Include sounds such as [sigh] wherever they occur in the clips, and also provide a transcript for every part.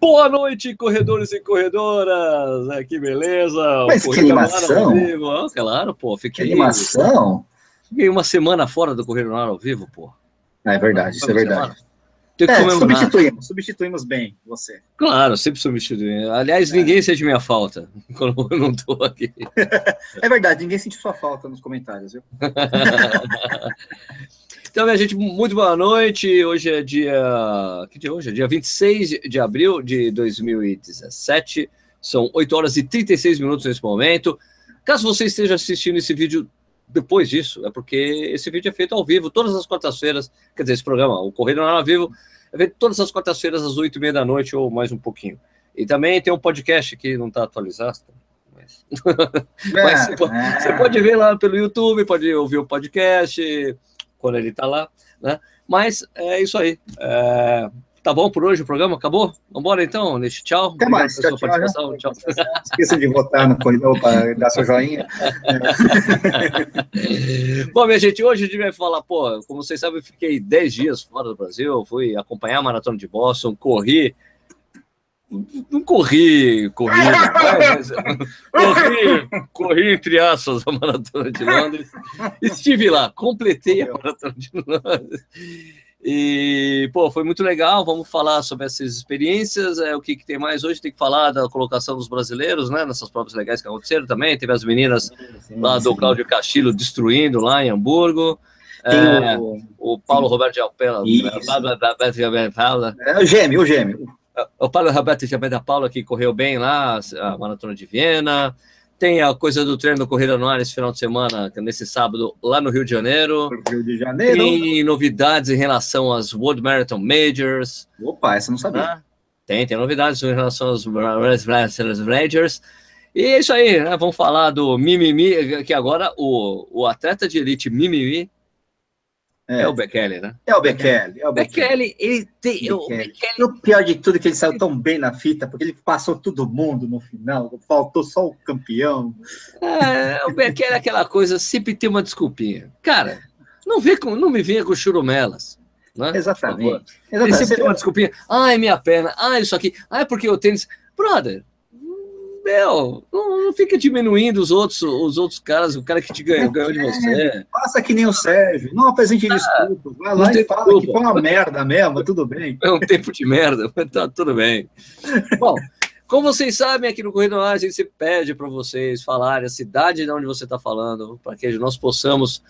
Boa noite, corredores e corredoras. É, que beleza. Mas que animação. Ah, claro, pô. Fiquei, que animação. Fiquei uma semana fora do Correio no Ar ao vivo, pô. É verdade, isso é verdade. É, substituímos, substituímos bem você. Claro, sempre substituímos. Aliás, é. ninguém sente minha falta [laughs] quando eu não estou aqui. [laughs] é verdade, ninguém sente sua falta nos comentários, viu? [laughs] Então, minha gente, muito boa noite. Hoje é dia. Que dia é hoje? É dia 26 de abril de 2017. São 8 horas e 36 minutos nesse momento. Caso você esteja assistindo esse vídeo depois disso, é porque esse vídeo é feito ao vivo, todas as quartas-feiras. Quer dizer, esse programa, o Correio ao Vivo, é feito todas as quartas-feiras às 8 e meia da noite ou mais um pouquinho. E também tem um podcast que não está atualizado. Mas, [laughs] mas você, pode, você pode ver lá pelo YouTube, pode ouvir o podcast quando ele está lá, né? Mas é isso aí. É, tá bom por hoje o programa? Acabou? Vamos embora então, Nish. Tchau. Até mais. Tchau, tchau, participação. tchau. Esqueça de votar no corredor para dar seu joinha. [laughs] bom, minha gente, hoje a gente vai falar, pô, como vocês sabem, eu fiquei 10 dias fora do Brasil, fui acompanhar a Maratona de Boston, corri não corri, corri, [laughs] mas, corri, corri entre aspas a maratona de Londres. Estive lá, completei a maratona de Londres. E, pô, foi muito legal. Vamos falar sobre essas experiências. É, o que, que tem mais hoje? Tem que falar da colocação dos brasileiros, né? Nessas provas legais que aconteceram também. Teve as meninas sim, lá do Cláudio Castilho destruindo lá em Hamburgo. É, o... o... Paulo Roberto de Alpela. É, o gêmeo, o gêmeo o Paulo Roberto também da Paula, que correu bem lá, a Maratona de Viena. Tem a coisa do treino Corrida no Ar esse final de semana, nesse sábado, lá no Rio de Janeiro. Rio de Janeiro. Tem novidades em relação às World Marathon Majors. Opa, essa eu não sabia. Ah, tem, tem novidades em relação às Majors. E é isso aí, né? Vamos falar do Mimimi, que agora o, o atleta de elite Mimimi é. é. o Bekele, né? É o Bekele. É o Bekele, ele tem. Bekele. O, Bekele... o pior de tudo é que ele saiu tão bem na fita, porque ele passou todo mundo no final, faltou só o campeão. É, o Bekele é aquela coisa, sempre tem uma desculpinha. Cara, não, vê com, não me venha com churumelas. Né? Exatamente. Exatamente. Ele sempre tem uma desculpinha. Ai, minha perna. Ai, isso aqui. Ai, porque o tênis. Brother, meu, não, não, fica diminuindo os outros, os outros caras, o cara que te ganhou, ganhou de você. Faça que nem o Sérgio, não apresente ah, desculpa. Vai lá e fala desculpa. que foi uma merda mesmo, tudo bem. É um tempo de merda, mas [laughs] tá tudo bem. Bom, como vocês sabem, aqui no Correio do Ar, a gente se pede para vocês falarem a cidade de onde você está falando, para que nós possamos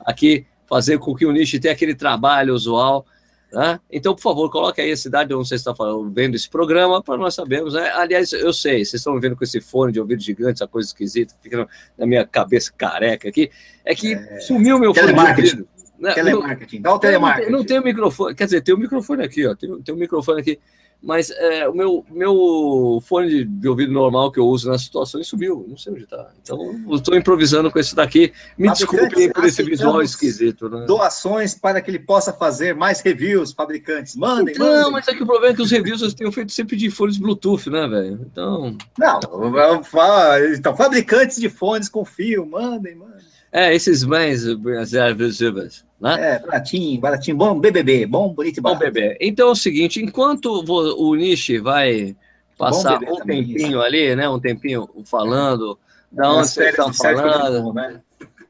aqui fazer com que o Niche tenha aquele trabalho usual né? Então, por favor, coloque aí a cidade onde você está falando, vendo esse programa para nós sabermos. Né? Aliás, eu sei, vocês estão vendo com esse fone de ouvido gigante, essa coisa esquisita fica na minha cabeça careca aqui. É que é... sumiu meu fone de ouvido. Né? Telemarketing, dá o telemarketing. Não, não tem o microfone, quer dizer, tem o microfone aqui, ó, tem, tem o microfone aqui mas é, o meu, meu fone de, de, ouvido normal que eu uso nas situações subiu, não sei onde está. Então, estou improvisando com esse daqui. Me desculpem por esse visual esquisito. Né? Doações para que ele possa fazer mais reviews, fabricantes. Mandem, Não, mandem. mas é que o problema é que os reviews eu tenho feito sempre de fones Bluetooth, né, velho? Então. Não, então, fabricantes de fones com fio, mandem, mandem. É, esses mais né? É, baratinho, baratinho, bom BBB, bom, bonito e barato. Bom bebê. Então é o seguinte, enquanto o Nishi vai passar um tempinho ali, né, um tempinho falando, da onde vocês estão falando, né?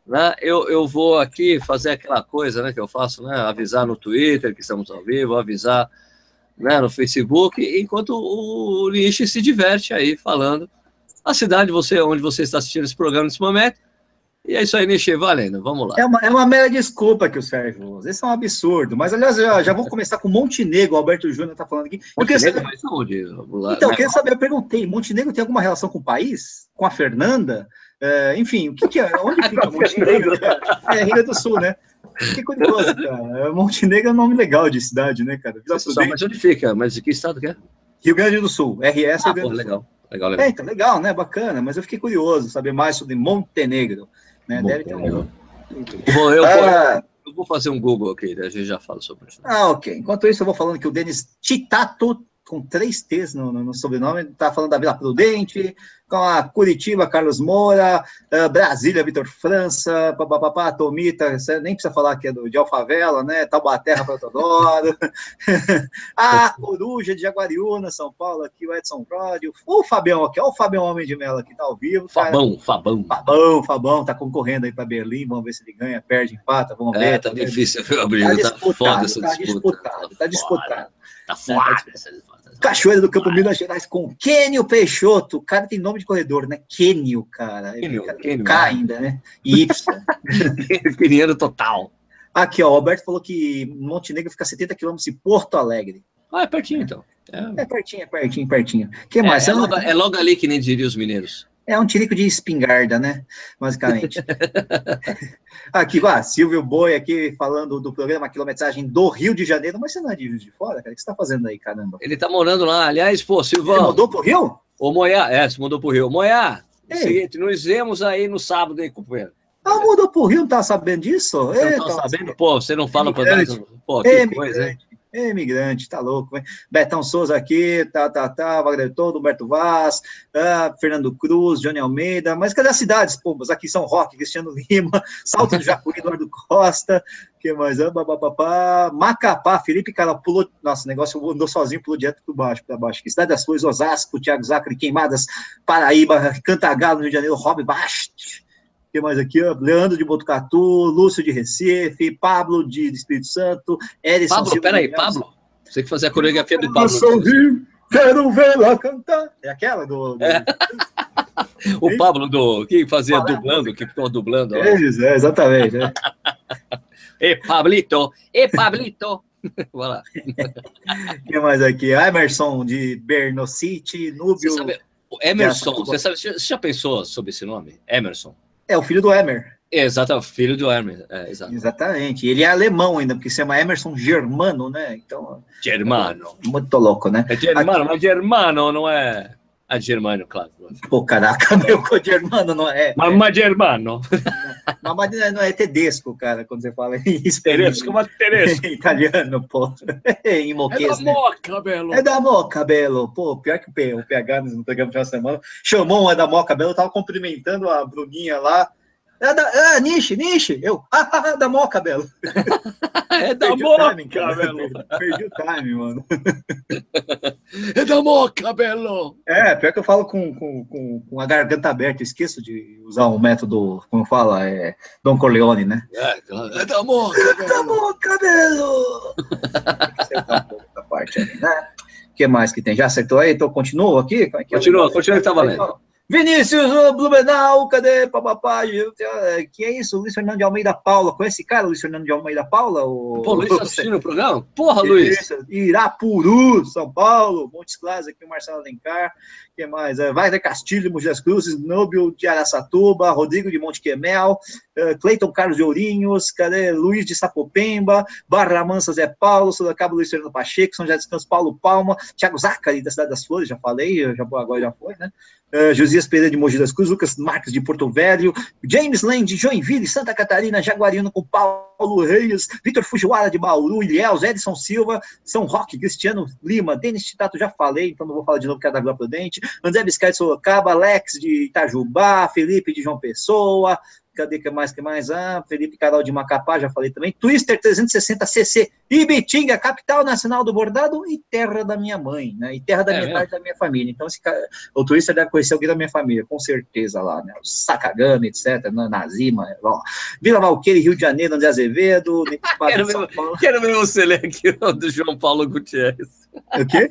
né? Eu, eu vou aqui fazer aquela coisa, né, que eu faço, né, avisar no Twitter que estamos ao vivo, avisar, né, no Facebook, enquanto o Nishi se diverte aí falando a cidade você, onde você está assistindo esse programa nesse momento, e é isso aí, Nishi, valendo, vamos lá. É uma, é uma mera desculpa que o Sérgio usa. Esse é um absurdo. Mas, aliás, já, já vou começar com Montenegro, o Alberto Júnior está falando aqui. Montenegro, saber... onde? Então, eu queria saber, eu perguntei, Montenegro tem alguma relação com o país? Com a Fernanda? É, enfim, o que, que, é? Onde [laughs] fica Montenegro? É, Rio do Sul, né? Que curioso, cara. Montenegro é um nome legal de cidade, né, cara? Só, mas onde fica? Mas de que estado que é? Rio Grande do Sul, RS ah, Rio Grande pô, do Sul. Legal. Legal, legal. É, então, legal, né? Bacana, mas eu fiquei curioso saber mais sobre Montenegro. Né? Bom, Deve ter um. Bom, eu, ah, vou, eu vou fazer um Google aqui, a gente já fala sobre isso. Ah, ok. Enquanto isso, eu vou falando que o Denis Titato, com três T's no, no, no sobrenome, está falando da Vila Prudente, com a Curitiba, Carlos Moura, uh, Brasília, Vitor França, papapá, Tomita, nem precisa falar que é do, de Alfavela, né? Taubaterra para Todoro. [laughs] a Coruja de Jaguariúna, São Paulo, aqui o Edson Ródio. O Fabião aqui, olha o Fabião Homem de Melo aqui, tá ao vivo. Fabão, Fabão. Fabão, Fabão, tá concorrendo aí para Berlim, vamos ver se ele ganha, perde, empata, vamos ver. É, tá difícil, viu, Abril? Tá, tá foda essa tá disputa. Disputado, tá disputado. Tá foda essa disputa. Cachoeira do Campo Minas Gerais com Kenio Peixoto. O cara tem nome de corredor, né? Kenio, cara. Kenio, Cara, Kenio, K né? ainda, né? [laughs] Y. [laughs] Queriano total. Aqui, ó, o Alberto falou que Montenegro fica a 70 quilômetros de Porto Alegre. Ah, é pertinho então. É, É pertinho, é pertinho, pertinho. O que é, mais? é É, logo, é logo ali que nem diriam os mineiros. É um tirico de espingarda, né? Basicamente. [laughs] aqui, vá, Silvio Boi aqui falando do programa Quilometragem do Rio de Janeiro. Mas você não é de Rio de Fora, cara? O que você tá fazendo aí, caramba? Ele tá morando lá. Aliás, pô, Ele Silvão. mudou pro Rio? Ô, Moiá, é, se mudou pro Rio. Moiá, Ei. seguinte, nos vemos aí no sábado, hein, companheiro? Ah, mudou pro Rio, não tá sabendo disso? Não tá sabendo? Pô, você não fala pra nós. Pô, que Emigrante. coisa, hein? Emigrante, tá louco, hein? Betão Souza aqui, tá, tá, tá, Wagner Todo, Humberto Vaz, ah, Fernando Cruz, Johnny Almeida, mas cadê as cidades, pombas? Aqui São Roque, Cristiano Lima, [laughs] Salto do Jacuí, Eduardo Costa, que mais? Ah, bababá, Macapá, Felipe Cara pulou, nossa, negócio andou sozinho, pulou direto para baixo, para baixo. Cidade das Flores, Osasco, Thiago Zacre, Queimadas, Paraíba, Cantagalo, Rio de Janeiro, Rob Bast, que mais aqui, ó? Leandro de Botucatu, Lúcio de Recife, Pablo de Espírito Santo, Erison Pablo, peraí. Pablo. Você que fazia a coreografia do Pablo. sou Rio, quero vê-la cantar. É aquela do. do... É. [laughs] O Pablo do que fazia dublando, que ficou dublando. ó. É, é, exatamente. é. [laughs] E Pablito, e Pablito. [laughs] Vai lá. O que mais aqui? Emerson de Bernocity, Você Núbio. sabe, Emerson, você, sabe, você já pensou sobre esse nome? Emerson. É o filho do Emer. Exato, filho do Emerson. É, exato. Exatamente. Ele é alemão ainda, porque se chama Emerson Germano, né? Então, Germano. muito louco, né? É Germano, mas Germano não é. É Germano, claro. Pô, caraca, [laughs] meu Germano não é. Mas Germano. Mas mas não é tedesco, cara, quando você fala isso. Teresco, mas Teresco. Em [laughs] italiano, pô. em É moquês, da né? moca, Belo. É da Moca, Belo. Pô, pior que o PH no programa de uma semana chamou um é da Moca, Belo, eu tava cumprimentando a Bruninha lá. É da é, Nishi, Nishi. Eu, ah, ah, ah, da Moca, Belo. É da Perdi moca, timing, cara. Belo. Perdi o time, mano. É da moca, Belo. É, pior que eu falo com, com, com, com a garganta aberta, eu esqueço de usar um método, como fala, é Don Corleone, né? É, claro. É da moca, Da Belo. Moca, Belo! Tem que acertar um pouco da parte ali, né? O que mais que tem? Já acertou aí? Então continua aqui? É é? Continua, continua que tá valendo. Vinícius Blumenau, cadê papapá? Que é isso? Luiz Fernando de Almeida Paula. Conhece esse cara, Luiz Fernando de Almeida Paula? O... Pô, Luiz tá assistindo o programa? Porra, Luiz. Irapuru, São Paulo, Montes Claros, aqui o Marcelo Alencar. Que mais? É, Wagner Castilho, Mogi das Cruzes, Nobel de Araçatuba, Rodrigo de Monte Quemel, uh, Cleiton Carlos de Ourinhos, cadê? Luiz de Sapopemba, Barra Mansa Zé Paulo, Sorocaba Luiz Fernando Pacheco, São José dos Campos Paulo Palma, Thiago Zacari da Cidade das Flores, já falei, já, agora já foi, né? Uh, Josias Pereira de Mogi das Cruzes, Lucas Marques de Porto Velho, James Lane de Joinville, Santa Catarina, Jaguariano com Paulo Reis, Vitor Fujiwara de Bauru, Ilhéus, Edson Silva, São Roque, Cristiano Lima, Denis Titato, já falei, então não vou falar de novo que é da Vila Prudente, André Biscay de Sorocaba, Alex de Itajubá, Felipe de João Pessoa, cadê que mais, que mais? Ah, Felipe Carol de Macapá, já falei também, Twister 360 CC, Ibitinga, capital nacional do bordado e terra da minha mãe, né, e terra da É metade da minha família, então esse cara, o Twister deve conhecer alguém da minha família, com certeza lá, né, o Sakagami, etc, né, Nazima, ó. Vila Valqueire, Rio de Janeiro, André Azevedo, [laughs] Quero ver, quero ver você ler aqui [laughs] do João Paulo Gutierrez. o quê?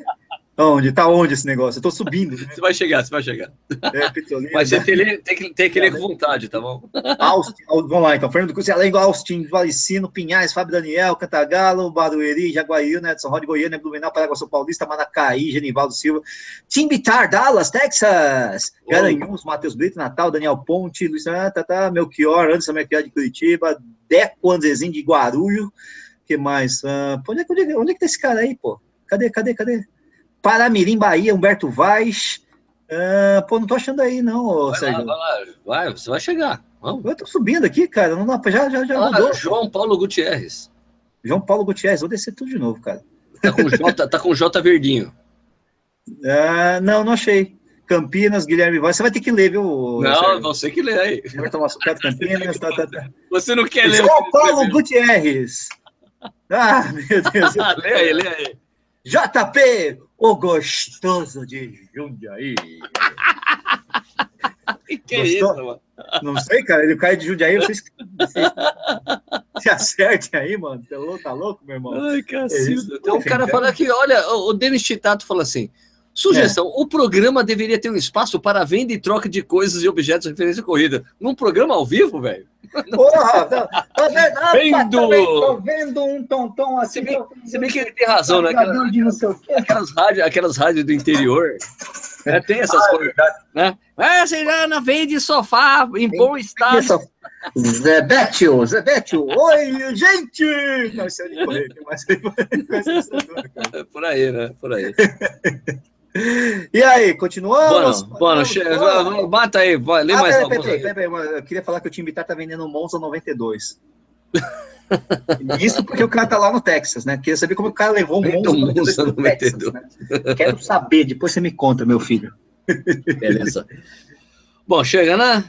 Onde? Tá onde esse negócio? Eu tô subindo, né? Você vai chegar, você vai chegar. É, Petrolina, Mas você tem, que ler- tem que, tem que ler com vontade, tá bom? Austin, vamos lá então. Fernando Cruz, Alengo, Austin, Valicino, Pinhais, Fábio Daniel, Cantagalo, Barueri, Jaguariúna, Edson Rod, Goiânia, Blumenau, Paraguaçu Paulista, Manacaí, Genivaldo Silva, Timbitar, Dallas, Texas. Garanhuns, Matheus Brito, Natal, Daniel Ponte, Luiz ah, tá, tá, Melchior, Anderson Melchior de Curitiba, Deco Andrezinho de Guarulho, que mais? Ah, onde, é, que- onde, é, onde é que tá esse cara aí, pô? Cadê, cadê, cadê? Paramirim, Bahia, Humberto Vaz. Ah, pô, não tô achando aí, não, ô, Vai lá, Sérgio. vai lá. Vai, você vai chegar. Vamos. Eu tô subindo aqui, cara. Não dá. Já, já, já Ah, mudou. João Paulo Gutierrez. João Paulo Gutierrez, vou descer tudo de novo, cara. Tá com J, tá com J verdinho. Ah, não, não achei. Campinas, Guilherme Voz. Você vai ter que ler, viu? Não, Sérgio? você que lê aí. Campinas. Tá, tá, tá. Você não quer ler. João Paulo Gutierrez. Ah, meu Deus. [laughs] lê aí, lê aí. JP, o gostoso de Jundiaí. [laughs] que que é isso, mano? Não sei, cara. Ele cai de Jundiaí, vocês, vocês se acertem aí, mano. Tá louco, tá louco, meu irmão? Ai, cacilda. É Tem um cara falando aqui, olha, o Denis Titato fala assim, Sugestão: é. o programa deveria ter um espaço para venda e troca de coisas e objetos de referência à corrida. Num programa ao vivo, velho? [laughs] Porra! Tá, tá vendo? Tô vendo um tonton assim. Se bem, se bem que ele tem razão, né? Aquelas, aquelas, rádios, aquelas rádios do interior. Né? Tem essas ah, é coisas. Né? É, não vende sofá em bom estado. Zebetio, Zebetio, oi, gente! Não, isso é de correr, mas... [laughs] Por aí, né? Por aí. [laughs] E aí, continuamos? Bueno, bueno, bata aí, vai, lê ah, mais peraí, peraí, peraí, peraí, Eu queria falar que o time tá vendendo um Monza 92. Isso porque o cara tá lá no Texas, né? Queria saber como o cara levou um Monza, Monza 92. Texas, né? Quero saber, depois você me conta, meu filho. Beleza. Bom, chega, né?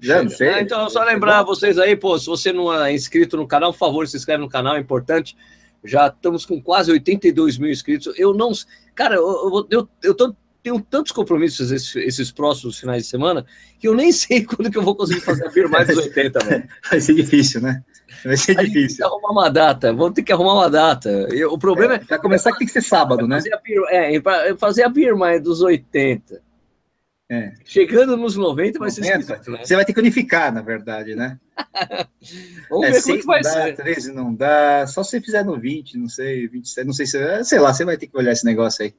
Já não sei. Ah, então, só lembrar vocês aí, pô, se você não é inscrito no canal, por favor, se inscreve no canal, é importante. Já estamos com quase 82 mil inscritos. Eu não. Cara, eu, eu, eu tô, tenho tantos compromissos esses, esses, próximos finais de semana que eu nem sei [laughs] quando que eu vou conseguir fazer a BIR mais dos 80, velho. Vai ser difícil, né? Vai ser Aí difícil. Tem que arrumar uma data, vamos ter que arrumar uma data. Eu, o problema é. é começar, tem que ser sábado, né? Fazer a BIR, é, fazer a BIR mais dos 80. É. Chegando nos 90 vai 90, ser esquisito, né? Você vai ter que unificar, na verdade, né? [laughs] Vamos é, ver como vai dá, ser. 13 não dá, só se fizer no 20, não sei, 27, não sei se. Sei lá, você vai ter que olhar esse negócio aí.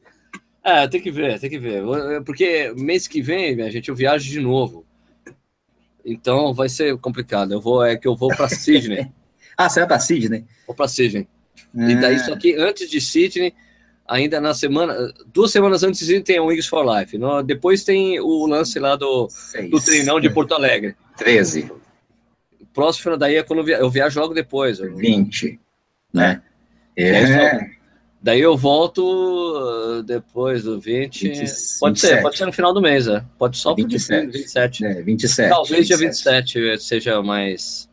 É, tem que ver, tem que ver. Porque mês que vem, minha gente, eu viajo de novo. Então vai ser complicado. Eu vou, é que eu vou para [laughs] Sydney. ah, você vai para Sydney? Vou para Sydney. E daí, é. só que antes de Sydney, ainda na semana, duas semanas antes tem o Wings for Life. No, depois tem o lance lá do, do treinão de Porto Alegre. 13. Próximo daí é quando eu viajo logo depois. 20. Né? É. é. Daí eu volto uh, depois do 20. 20 pode 27. ser, pode ser no final do mês, é. Pode só 27. 27. É, 27. Talvez 27. dia 27 seja mais.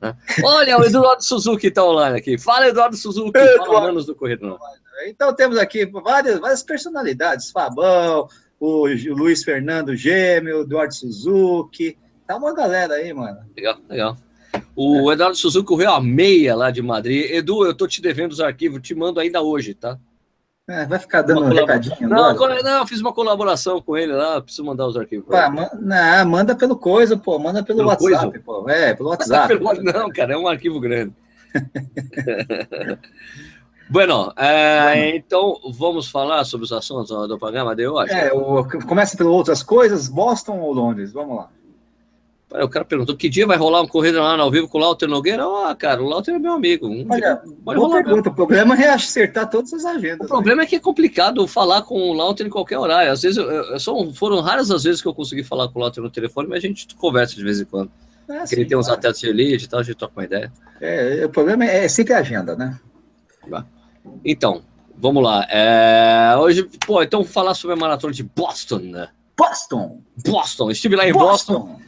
Né? Olha, o Eduardo Suzuki está online aqui. Fala, Eduardo Suzuki. Eduardo. Fala menos do Corredor. Então temos aqui várias, várias personalidades, Fabão, o Luiz Fernando Gêmeo, Eduardo Suzuki, tá uma galera aí, mano. Legal, legal. O é. Eduardo Suzuki correu a meia lá de Madrid. Edu, eu tô te devendo os arquivos, te mando ainda hoje, tá? É, vai ficar dando um recadinho não, agora? Não, eu fiz uma colaboração com ele lá, preciso mandar os arquivos. Pá, man, não, manda pelo coisa, pô, manda pelo, pelo WhatsApp, coisa? pô. É, pelo [laughs] WhatsApp. não, cara, é um arquivo grande. [laughs] Bueno, é, então vamos falar sobre os assuntos do programa de hoje. É, o, começa pelas outras coisas, Boston ou Londres? Vamos lá. O cara perguntou que dia vai rolar uma corrida lá ao vivo com o Lauter Nogueira? Ah, cara, o Lauter é meu amigo. Um Olha, boa pergunta. O problema é acertar todas as agendas. O problema né? é que é complicado falar com o Lauter em qualquer horário. Às vezes, eu, eu, foram raras as vezes que eu consegui falar com o Lauter no telefone, mas a gente conversa de vez em quando. É, ele tem uns claro. atletas de elite e tal, a gente toca uma ideia. É, o problema é, é sempre a agenda, né? Então, vamos lá. É, hoje, pô, então vou falar sobre a maratona de Boston, né? Boston! Boston! Estive lá em Boston. Boston.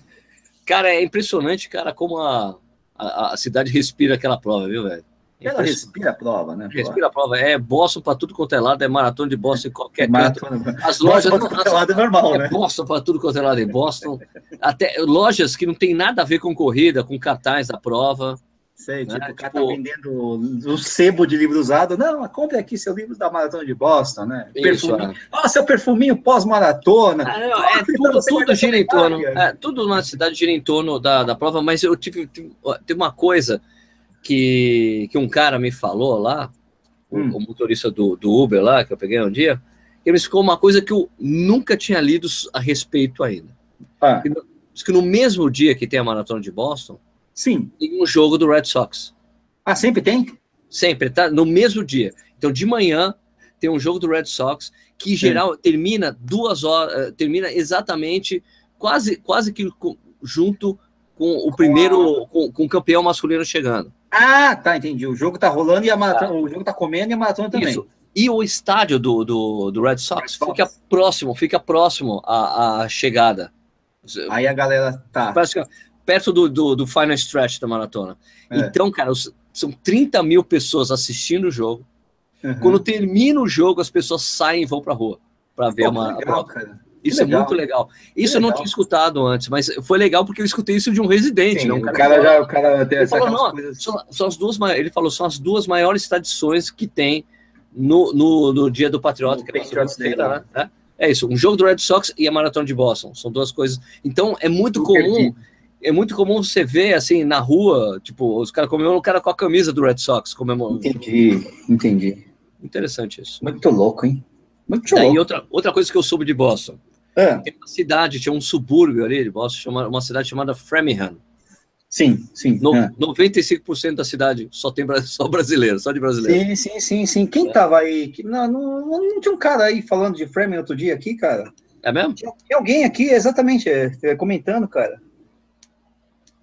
Cara, é impressionante, cara, como a, a, a cidade respira aquela prova, viu, velho? Ela respira a prova, né? Respira a prova. É Boston para tudo quanto é lado, é maratona de Boston em qualquer maratona. canto. As lojas. Boston não, as, é lado é normal, é né? Boston para tudo quanto é lado em Boston. Até lojas que não tem nada a ver com corrida, com cartaz da prova. Sei, tipo, né? o cara tá tipo... tá vendendo o sebo de livro usado. Não, compre aqui seu livro da Maratona de Boston, né? Isso, perfuminho. É. seu perfuminho pós-maratona. Ah, é, tudo, tudo gira em torno. É, tudo na cidade gira em torno da, da prova, mas eu tive, tive, tive uma coisa que, que um cara me falou lá, hum. o, o, motorista do, do Uber lá, que eu peguei um dia, ele me explicou uma coisa que eu nunca tinha lido a respeito ainda. Ah. Que, que no mesmo dia que tem a Maratona de Boston, Sim. Tem um jogo do Red Sox. Ah, sempre tem? Sempre, tá? No mesmo dia. Então, de manhã, tem um jogo do Red Sox que, em geral, Sim. termina duas horas, eh, termina exatamente, quase, quase que junto com o primeiro, com, com, o campeão masculino chegando. Ah, tá, entendi. O jogo tá rolando e a maratona, tá. o jogo tá comendo e a maratona também. Isso. E o estádio do, do, do Red Sox, Red Sox fica próximo, fica próximo à, à chegada. Aí a galera tá. Perto do, do, do final stretch da maratona. É. Então, cara, são 30 mil pessoas assistindo o jogo. Uhum. Quando termina o jogo, as pessoas saem e vão pra rua para ver Pô, uma. Legal, cara. Isso é muito legal. Isso eu não tinha escutado antes, mas foi legal porque eu escutei isso de um residente. Sim, não, um cara, o cara já o cara tem ele falou, não, coisas... são, são, as duas, ele falou, são as duas maiores tradições que tem no, no, no dia do Patriota, que é né? né? É isso, um jogo do Red Sox e a maratona de Boston. São duas coisas. Então é muito Super comum. É muito comum você ver assim na rua, tipo, os caras comemorando o cara com a camisa do Red Sox comemorando. Entendi, entendi. Interessante isso. Muito louco, hein? Muito Daí, louco. outra, outra coisa que eu soube de Boston. É. Tem uma cidade, tinha um subúrbio ali de Boston, chama, uma cidade chamada Framingham. Sim, sim. No, é. 95% da cidade só tem só brasileiro, só de brasileiro. Sim, sim, sim, sim. Quem é. tava aí? Não, não, não, tinha um cara aí falando de Framingham outro dia aqui, cara? É mesmo? Tinha, tinha alguém aqui, exatamente, é, é comentando, cara.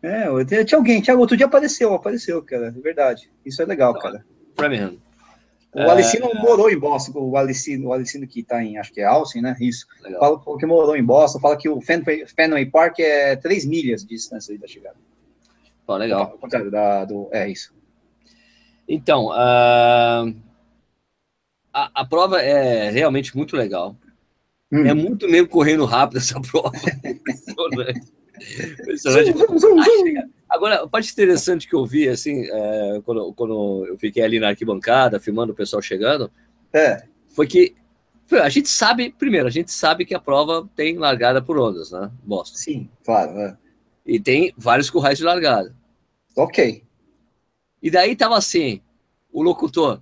É, tinha alguém, tinha, outro dia apareceu, apareceu, cara, é verdade. Isso é legal, cara. Framingham. O é... Alicino morou em Boston, o Alicino, o Alicino que está em, acho que é Austin, né? Isso. Legal. Fala que morou em Boston, fala que o Fenway, Fenway Park é 3 milhas de distância da chegada. Pô, legal. Ao contrário da, do, é isso. Então, uh, a, a prova é realmente muito legal. Hum. É muito nego correndo rápido essa [laughs] prova. Impressionante. Agora, a parte interessante que eu vi, assim, é, quando, quando eu fiquei ali na arquibancada, filmando o pessoal chegando, é. foi que a gente sabe, primeiro, a gente sabe que a prova tem largada por ondas, né? Boston. Sim, claro. É. E tem vários currais de largada. Ok. E daí tava assim, o locutor,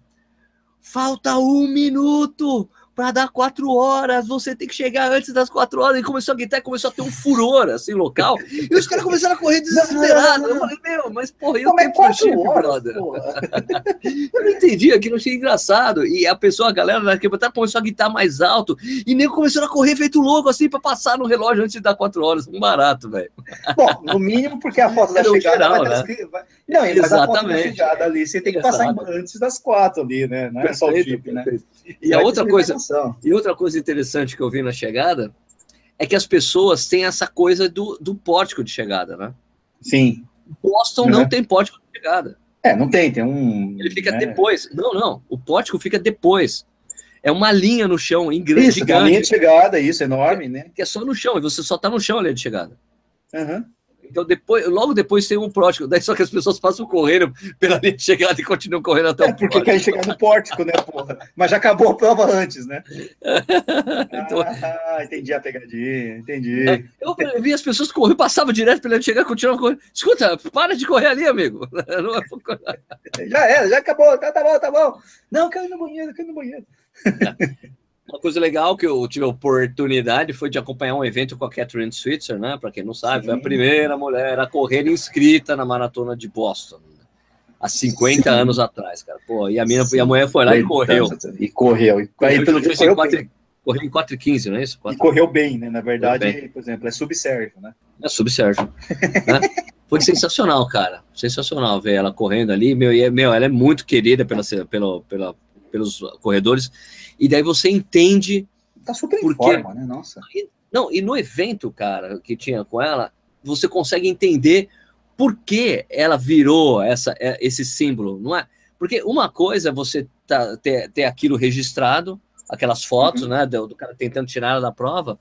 falta um minuto para dar quatro horas, você tem que chegar antes das quatro horas. E começou a gritar, começou a ter um furor, assim, local. E os caras começaram a correr desesperados. Eu falei, meu, mas porra, eu tenho quatro chip, horas, brother. [laughs] eu não entendi, aquilo achei engraçado. E a pessoa, a galera da arquibancada começou a gritar mais alto. E nem começou a correr feito louco, assim, para passar no relógio antes de dar quatro horas. Um barato, velho. Bom, no mínimo, porque a foto da chegada geral, vai, né? vai... Não, Exatamente. foto da chegada ali, você tem que Exato. passar antes das quatro ali, né? Não é só o chip, né? E a outra coisa, e outra coisa interessante que eu vi na chegada é que as pessoas têm essa coisa do, do pórtico de chegada, né? Sim. Boston uhum. não tem pórtico de chegada. É, não tem, tem um. Ele fica né? depois. Não, não. O pórtico fica depois. É uma linha no chão, em grande. Isso, gigante, linha de chegada, isso, enorme, né? Que é só no chão, e você só tá no chão ali de chegada. Uhum. Então, depois, logo depois tem um pórtico. Daí só que as pessoas passam correndo pela linha de chegada e continuam correndo até é, o porque querem chegar no pórtico, né, porra? Mas já acabou a prova antes, né? [laughs] então, ah, entendi a pegadinha, entendi. É, eu, vi as pessoas correndo, passavam direto pela linha de chegada e continuavam correndo. Escuta, para de correr ali, amigo. [laughs] É já era, já acabou, tá, tá bom, tá bom. Não, ir no banheiro, ir no banheiro. É. Uma coisa legal que eu tive a oportunidade foi de acompanhar um evento com a Catherine Switzer, né? Para quem não sabe, foi a primeira mulher a correr inscrita na maratona de Boston há 50 Sim. anos atrás, cara. Pô, e a minha e a mulher foi lá e correu. E correu. E correu, pelo correu, correu, correu em 4 e 15, não é isso? 4... E correu bem, né? Na verdade, por exemplo, é subserve, né? É subserve. né? Foi sensacional, cara. Sensacional ver ela correndo ali. Meu, e, meu ela é muito querida pela, pela, pela, pelos corredores. E daí você entende. Tá super em porque... forma, né? Nossa. Não, e no evento, cara, que tinha com ela, você consegue entender por que ela virou essa, é, esse símbolo, não é? Porque uma coisa é você tá, ter, ter aquilo registrado, aquelas fotos, uhum. né, do, do, cara tentando tirar ela da prova,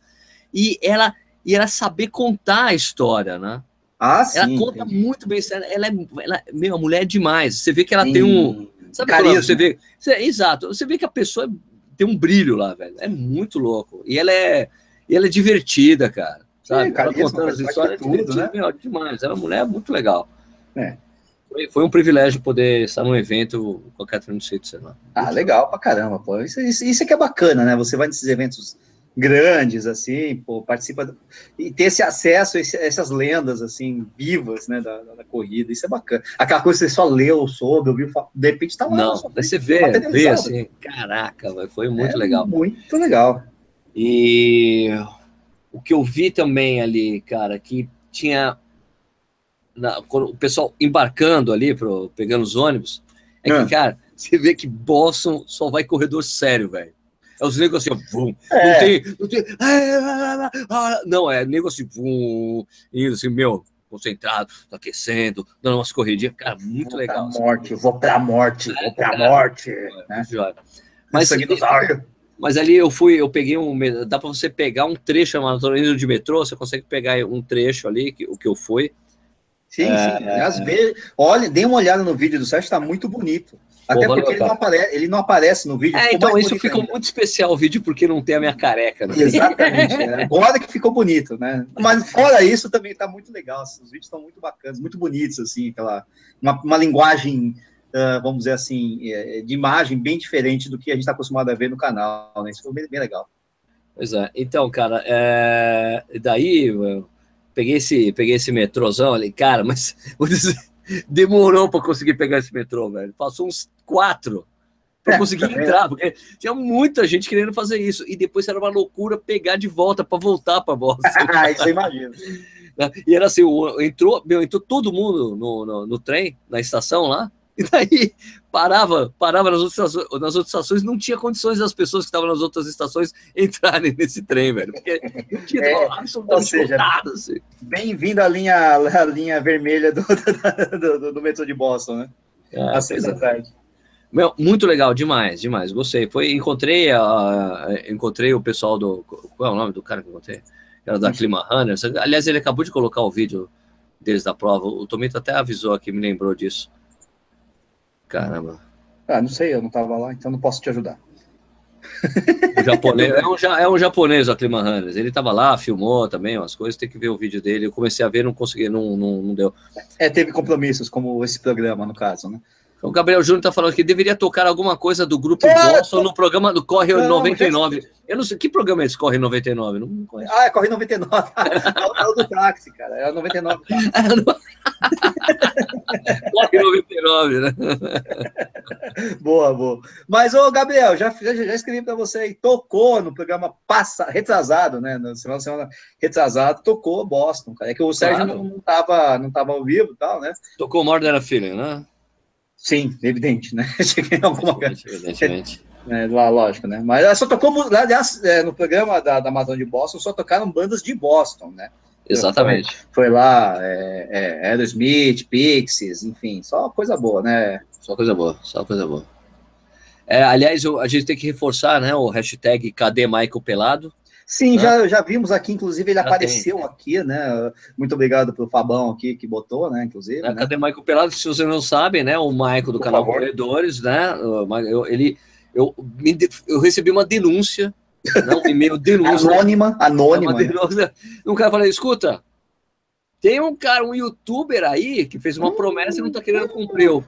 e ela, e ela saber contar a história, né? Ah, ela sim, conta entendi. muito bem, ela é, ela, meu, a mulher é demais. Você vê que ela sim. tem um, sabe Carisma. você vê, você, exato, você vê que a pessoa tem um brilho lá, velho. É muito louco. E ela é, e ela é divertida, cara. Sabe? É, cara, ela contando as histórias tudo, é né? Meu, demais. Ela é uma mulher muito legal. É. Foi, foi, um privilégio poder estar num evento com a Catherine Switzer lá. Ah, legal pra caramba, pô. Isso, isso, isso é que é bacana, né? Você vai nesses eventos grandes, assim, pô, participa e ter esse acesso a essas lendas, assim, vivas, né, da, da, corrida, isso é bacana. Aquela coisa que você só leu, soube, ouviu, de repente tá lá. Não, você vê, vê assim, caraca, foi muito é legal. Muito legal. E o que eu vi também ali, cara, que tinha na, o pessoal embarcando ali, pro, pegando os ônibus, É que, cara, você vê que Boston só vai corredor sério, velho. É os negros assim, vum. É. Não tem. Não, tem não, é nego assim, vum. Indo assim, meu, concentrado, aquecendo, dando umas corridinhas. Cara, muito vou legal. Pra morte, vou pra morte, vou pra morte. É, né? Mas, mas ali eu fui, eu peguei um. Dá para você pegar um trecho, a maratona de metrô, você consegue pegar um trecho ali, que, o que eu fui. Sim, é, sim. Às vezes, olha, dê uma olhada no vídeo do Sérgio, está muito bonito. Até porque ele não, aparece, ele não aparece no vídeo. É, então isso ficou ainda. muito especial o vídeo porque não tem a minha careca. Né? Exatamente. é. Agora que ficou bonito, né? Mas fora isso também está muito legal. Os vídeos estão muito bacanas, muito bonitos, assim, aquela uma, uma linguagem, uh, vamos dizer assim, é, de imagem bem diferente do que a gente está acostumado a ver no canal. Né? Isso foi bem, bem legal. Pois é. Então, cara, é... daí peguei esse, peguei esse metrôzão ali, cara, mas [laughs] demorou para conseguir pegar esse metrô, velho. Passou uns quatro para é, conseguir entrar, porque tinha muita gente querendo fazer isso. E depois era uma loucura pegar de volta para voltar para Boston. [laughs] Isso eu imagino. E era assim, entrou, meu, entrou todo mundo no, no, no trem, na estação lá, e daí parava, parava nas outras, nas outras estações, não tinha condições das pessoas que estavam nas outras estações entrarem nesse trem, velho. Porque não tinha [laughs] é, absolutamente lotado, assim. Bem-vindo à linha, à linha vermelha [laughs] do, do, do, do metrô de Boston, né? Ah, Às seis da tarde. Meu, muito legal, demais, demais. Gostei. Foi, encontrei, a, encontrei o pessoal do. Qual é o nome do cara que eu encontrei? Era da Clima Runners. Aliás, ele acabou de colocar o vídeo deles da prova. O Tomito até avisou aqui, me lembrou disso. Caramba. Ah, não sei, eu não estava lá, então não posso te ajudar. Japonês, é, um, é um japonês o Clima Runners. Ele estava lá, filmou também umas coisas, tem que ver o vídeo dele. Eu comecei a ver, não consegui, não, não, não deu. É, teve compromissos, como esse programa, no caso, né? O Gabriel Júnior está falando que deveria tocar alguma coisa do grupo é, Boston no programa do Corre não, 99. Eu não sei, que programa é esse Corre 99? Não conheço. Ah, é Corre 99. [laughs] é o do táxi, cara. É o 99. [laughs] Corre 99, né? [laughs] boa, boa. Mas, ô, Gabriel, já, já, já escrevi para você aí, tocou no programa passa, retrasado, né? Na semana, semana retrasado, tocou Boston, cara. É que o Sérgio claro. não, estava não tava ao vivo e tal, né? Tocou a Feeling, né? Sim, evidente, né? [laughs] Cheguei em alguma. Evidentemente. É, lá, lógico, né? Mas só tocou, aliás, é, no programa da, da Amazon de Boston, só tocaram bandas de Boston, né? Exatamente. Foi, foi lá, é, é, Aerosmith, Pixies, enfim, só coisa boa, né? Só coisa boa, só coisa boa. É, aliás, a gente tem que reforçar, né, o hashtag Cadê Michael Pelado? Sim, né? já, já vimos aqui, inclusive ele já apareceu tem. aqui, né? Muito obrigado pro Fabão aqui que botou, né? Inclusive. É, né? Cadê Michael Pelado? Se vocês não sabem, né? O Michael do Por canal favor. Corredores, né? Eu, ele, eu, eu recebi uma denúncia, né, um e-mail [laughs] denúncia. anônima, anônima. Né? Denúncia, um cara falou: escuta, tem um cara, um youtuber aí que fez uma promessa e não tá querendo cumprir.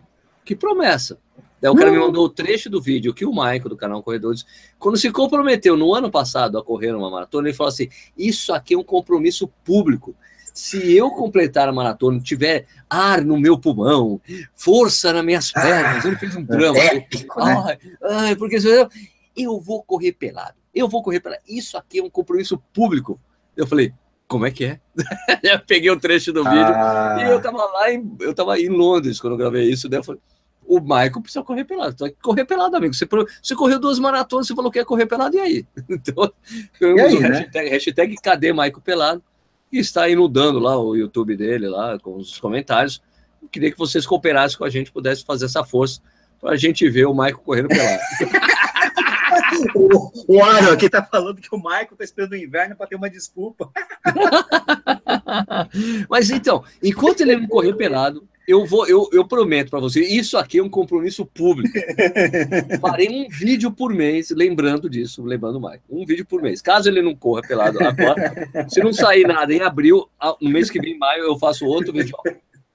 Que promessa? Daí o cara me mandou o trecho do vídeo que o Maico, do canal Corredores, quando se comprometeu no ano passado a correr uma maratona, ele falou assim: Isso aqui é um compromisso público. Se eu completar a maratona, tiver ar no meu pulmão, força nas minhas pernas, ah, ele fez um drama. É épico, né? ai, ai, porque eu vou correr pelado. Eu vou correr pelado. Isso aqui é um compromisso público. Eu falei, como é que é? [laughs] eu peguei o um trecho do vídeo ah. e eu tava lá em, eu tava em Londres quando eu gravei isso, daí eu falei, o Michael precisa correr pelado. Então, correr pelado, amigo. Você, você correu duas maratonas, você falou que ia correr pelado, e aí? [laughs] Então, eu uso o hashtag, hashtag cadê Michael pelado? E está inundando lá o YouTube dele, lá, com os comentários. Eu queria que vocês cooperassem com a gente, pudesse fazer essa força para a gente ver o Michael correndo pelado. [laughs] o, o Aaron aqui tá falando que o Michael tá esperando o inverno para ter uma desculpa. [laughs] Mas então, enquanto ele não correr pelado, eu vou, eu, eu prometo para você, isso aqui é um compromisso público. [laughs] Farei um vídeo por mês, lembrando disso, lembrando mais. Um vídeo por mês. Caso ele não corra pelado agora, se não sair nada em abril, no mês que vem, em maio, eu faço outro vídeo.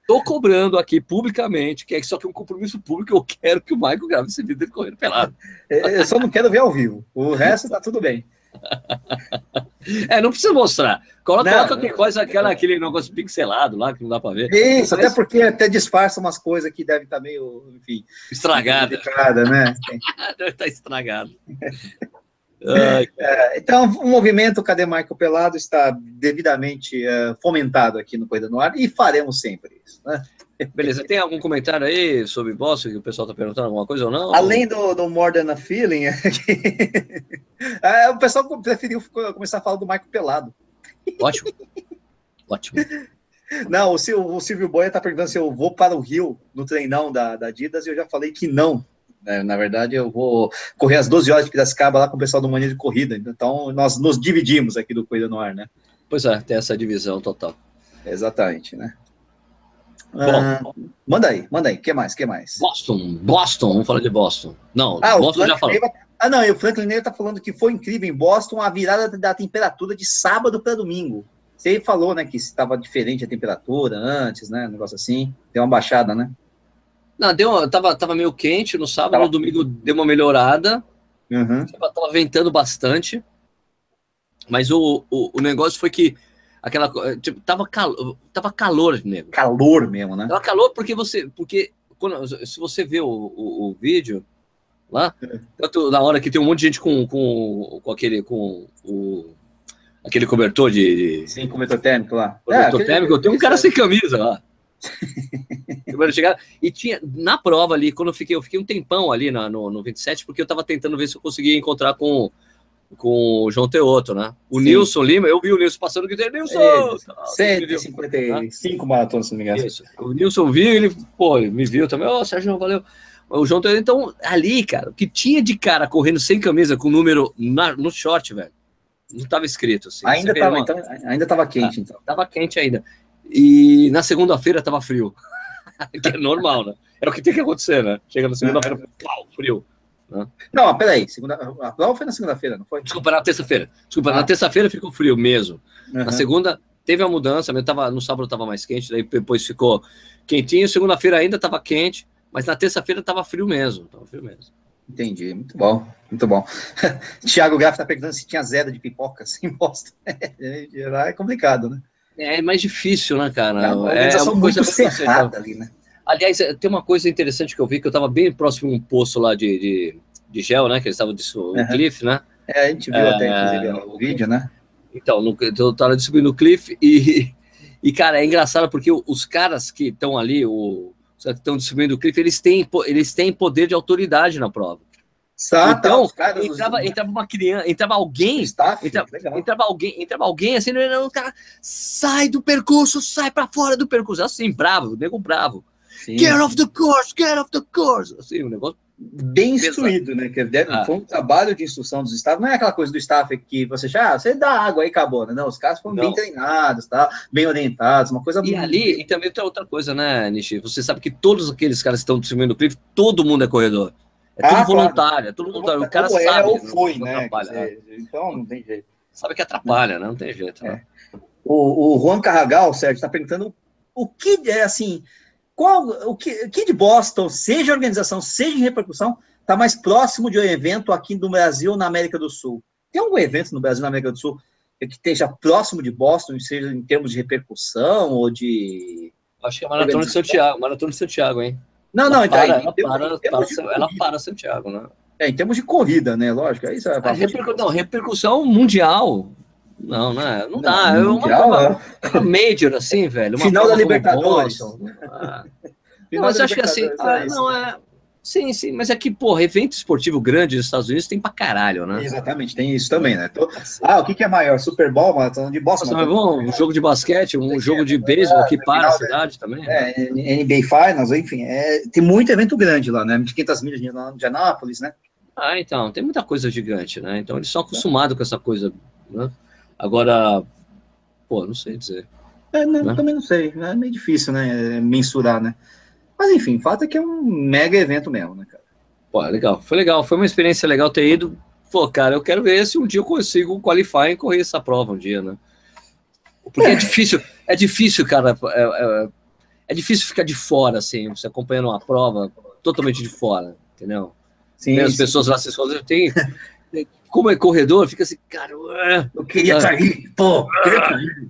Tô cobrando aqui publicamente, que é só que é um compromisso público, eu quero que o Michael grave esse vídeo dele correndo pelado. Eu só não quero ver ao vivo. O resto tá tudo bem. [laughs] É, não precisa mostrar. Coloca, não, qualquer coisa, aquela, aquele negócio pixelado lá, que não dá para ver. Isso, Mas... até porque até disfarça umas coisas que devem estar meio, enfim... Estragada. Estragada, né? [laughs] Deve estar estragado. [laughs] É, então, o movimento Cadê Michael Pelado está devidamente uh, fomentado aqui no Coisa no Ar e faremos sempre isso, né? Beleza, tem algum comentário aí sobre Boston que o pessoal tá perguntando alguma coisa ou não? Além do, do More Than a Feeling, é, [laughs] o pessoal preferiu começar a falar do Michael Pelado. Ótimo. Ótimo. Não, o, Sil, o Silvio Boia tá perguntando se eu vou para o Rio no treinão da, da Adidas e eu já falei que não. É, na verdade, eu vou correr às 12 horas de Piracicaba lá com o pessoal do Mania de Corrida. Então, nós nos dividimos aqui do Corrida no Ar, né? Pois é, tem essa divisão total. Exatamente, né? Ah, manda aí, manda aí. O que mais? que mais? Boston, Boston, vamos falar de Boston. Não, ah, Boston já falou. Ah, não, e o Franklin Neiva tá falando que foi incrível em Boston a virada da temperatura de sábado para domingo. Você falou, né, que estava diferente a temperatura antes, né, um negócio assim. Deu uma baixada, né? Não, deu, tava, tava meio quente no sábado, tava... no domingo deu uma melhorada. Uhum. Tava, tava ventando bastante. Mas o, o, o negócio foi que aquela tipo, tava, cal, tava calor, nego. Calor mesmo, né? Tava calor porque você. Porque quando, se você vê o, o, o vídeo lá, é. tanto na hora que tem um monte de gente com, com, com aquele. com o. Aquele cobertor de. Sim, cobertor térmico lá. Cobertor é, térmico, tem um cara sem camisa lá. [laughs] chegar, e tinha na prova ali, quando eu fiquei, eu fiquei um tempão ali na, no, no 27, porque eu tava tentando ver se eu conseguia encontrar com com o João Teoto, né? O Sim. Nilson Lima, eu vi o Nilson passando que tem Nilson! É, 155 maratonas, se não me engano. Isso. O Nilson viu, ele, pô, me viu também, ó, oh, Sérgio, valeu. O João Teoto, então, ali, cara, o que tinha de cara correndo sem camisa, com número na, no short, velho, não tava escrito. Assim. Ainda tava, uma... então, ainda tava quente, ah, então. Tava quente ainda. E na segunda-feira tava frio. [laughs] que é normal, né? É o que tem que acontecer, né? Chega na segunda-feira, pau, frio. Né? Não, peraí, segunda, a prova foi na segunda-feira, não foi? Desculpa, na terça-feira. Desculpa, ah. na terça-feira ficou frio mesmo. Uhum. Na segunda teve a mudança, mas tava, no sábado estava mais quente, daí depois ficou quentinho, segunda-feira ainda estava quente, mas na terça-feira estava frio mesmo, tava frio mesmo. Entendi, muito bom, muito bom. [laughs] Tiago Graff está perguntando se tinha zero de pipoca [laughs] sem bosta. é complicado, né? É mais difícil, né, cara? É uma é uma coisa cerrada ali, né? Aliás, tem uma coisa interessante que eu vi, que eu estava bem próximo a um poço lá de, de, de gel, né? Que eles estavam no uhum. cliff, né? É, a gente viu é, até, o vídeo, né? Então, no, eu estava subindo o cliff e, [laughs] e, cara, é engraçado porque os caras que estão ali, o, os que estão distribuindo o cliff, eles têm, eles têm poder de autoridade na prova. Tá, então, caras, entrava, entrava uma criança, entrava alguém, staff, entrava, entrava, alguém, entrava alguém assim, o cara sai do percurso, sai para fora do percurso, assim, bravo, nego bravo. Sim. Get off the course, get off the course. Assim, um negócio bem instruído, né? Que deve, ah. foi um trabalho de instrução dos staff. Não é aquela coisa do staff que você já, ah, você dá água aí, acabou, né? Não, os caras foram não. bem treinados, tá? bem orientados, uma coisa E muito... ali, e também tem outra coisa, né, Nishi? Você sabe que todos aqueles caras que estão distribuindo o clipe, todo mundo é corredor. É tudo ah, voluntário, claro. é tudo voluntário. O cara ou sabe. É, ou foi, né? Dizer, né? então não tem jeito. Sabe que atrapalha, né? Não tem jeito. Né? É. O, o Juan Carragal, Sérgio, está perguntando o que é assim qual, o, que, o que de Boston, seja organização, seja em repercussão, está mais próximo de um evento aqui no Brasil ou na América do Sul? Tem algum evento no Brasil na América do Sul que esteja próximo de Boston, seja em termos de repercussão ou de. Acho que é a Maratona de Santiago, Maratona de Santiago, hein? Não, não, então. Para, ela, para, para, ela para Santiago, né? É, em termos de corrida, né? Lógico. Aí, é repercu... Não, repercussão mundial. Não, não, é, não dá. é uma, mundial, uma, uma major, assim, velho. Final da Libertadores. Ah. [laughs] Não, mas acho que assim. Ah, não, é. Sim, sim, mas é que, porra, evento esportivo grande nos Estados Unidos tem pra caralho, né? Exatamente, tem isso também, né? Tô... Ah, o que, que é maior? Super Bowl, maratona de Boston? Nossa, bom, um jogo de basquete, um jogo de beisebol que para a cidade também. Né? É, NBA Finals, enfim, é, tem muito evento grande lá, né? De 500 milhas de Anápolis, né? Ah, então, tem muita coisa gigante, né? Então eles são acostumados com essa coisa, né? Agora, pô, não sei dizer. É, não, né? Também não sei, é meio difícil, né? Mensurar, né? Mas enfim, o fato é que é um mega evento mesmo, né, cara? Pô, legal, foi legal, foi uma experiência legal ter ido. Pô, cara, eu quero ver se um dia eu consigo qualificar e correr essa prova um dia, né? Porque é, é difícil, é difícil, cara. É, é, é, difícil ficar de fora, assim, você acompanhando uma prova totalmente de fora, entendeu? Sim, as pessoas lá se escondendo. Tem, como é corredor, fica assim, cara. Eu queria estar aí, pô, queria estar aí.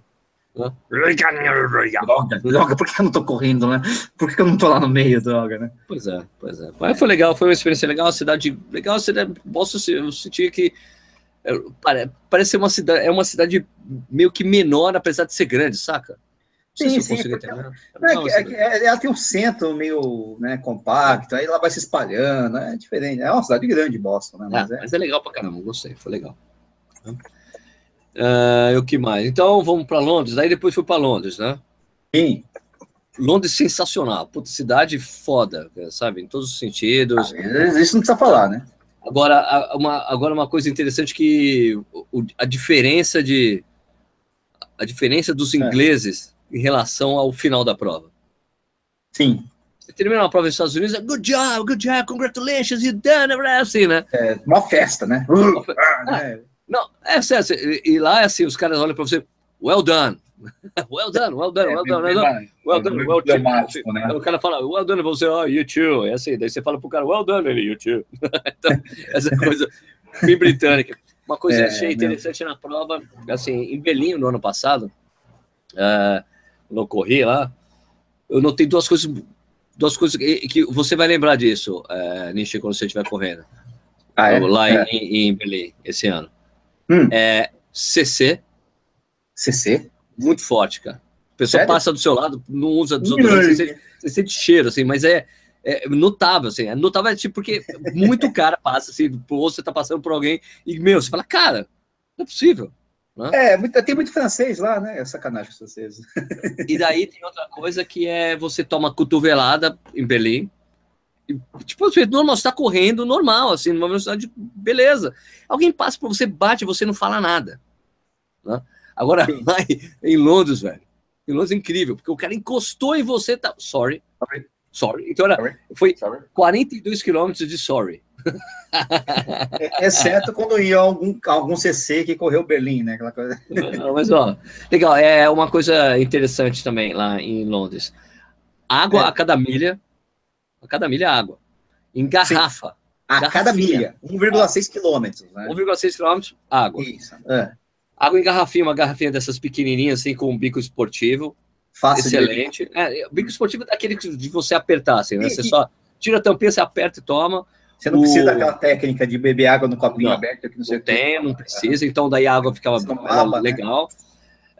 Droga, droga, por que eu não tô correndo, né? Por que eu não tô lá no meio, droga, né? Pois é, pois é. Mas foi legal, foi uma experiência legal, cidade legal, cidade, posso eu senti que parece ser uma cidade, é uma cidade meio que menor, apesar de ser grande, saca? Sim, sim. Porque, é, é, é, ela tem um centro meio né, compacto, aí ela vai se espalhando, é diferente. É uma cidade grande, Boston, né? Mas, é, mas é legal pra caramba, gostei, foi legal. Uh, o que mais? Então vamos para Londres. Aí depois fui para Londres, né? Sim. Londres sensacional, puta cidade foda, sabe? Em todos os sentidos. Ah, isso não precisa falar, né? Agora, uma, agora uma coisa interessante que o, a diferença de a diferença dos é. ingleses é. Em relação ao final da prova. Sim. Você termina uma prova nos Estados Unidos, good job, good job, congratulations, you done it, assim, né? É, uma festa, né? Uma festa. Ah, é. Não, é sério, e lá é assim, os caras olham para você, [laughs] well done, well done, well done, well done, well done, well done, well done. Né? O cara fala, well done, você, oh, you too, é assim, daí você fala pro cara, well done, ele, you too. [laughs] então, essa coisa bem britânica. Uma coisa que achei interessante na prova, assim, em Belinho, no ano passado, uh, no corri lá, eu notei duas coisas, duas coisas que, que você vai lembrar disso, uh, Nishi, quando você estiver correndo. Ah, é? Lá é. Em, em Belém, esse ano. Hum. É, CC. CC? Muito forte, cara. A pessoa Sério? passa do seu lado, não usa desodorante, você, sente, você sente cheiro, assim, mas é, é notável, assim. É notável, tipo, porque muito cara passa, assim, ou você tá passando por alguém e, meu, você fala, cara, não é possível. Né? É, tem muito francês lá, né? É sacanagem francês. e daí tem outra coisa que é você toma cotovelada em Berlim, Tipo, normal, você tá correndo normal, assim, numa velocidade, beleza. Alguém passa por você, bate, você não fala nada. Né? Agora, lá em, Londres, velho, em Londres é incrível, porque o cara encostou em você, tá. Sorry. Sorry. sorry. Então era, sorry. foi sorry. 42 quilômetros de sorry. É, [laughs] exceto quando ia algum, algum CC que correu Berlim, né? Aquela coisa. Não, mas, ó, legal, é uma coisa interessante também lá em Londres. Água é. a cada milha a cada milha água. Em garrafa. Sim. A cada milha. 1,6 quilômetros. Né? 1,6 quilômetros, água. Isso. É. Água em garrafinha, uma garrafinha dessas pequenininhas, assim, com um bico esportivo. Fácil Excelente. É, bico esportivo é daquele de você apertar, assim, né? E, você e... só tira a tampinha, você aperta e toma. Você não o... precisa daquela técnica de beber água no copinho não, aberto. Que não, não tem, não precisa. Então, daí a água ficava legal. Né?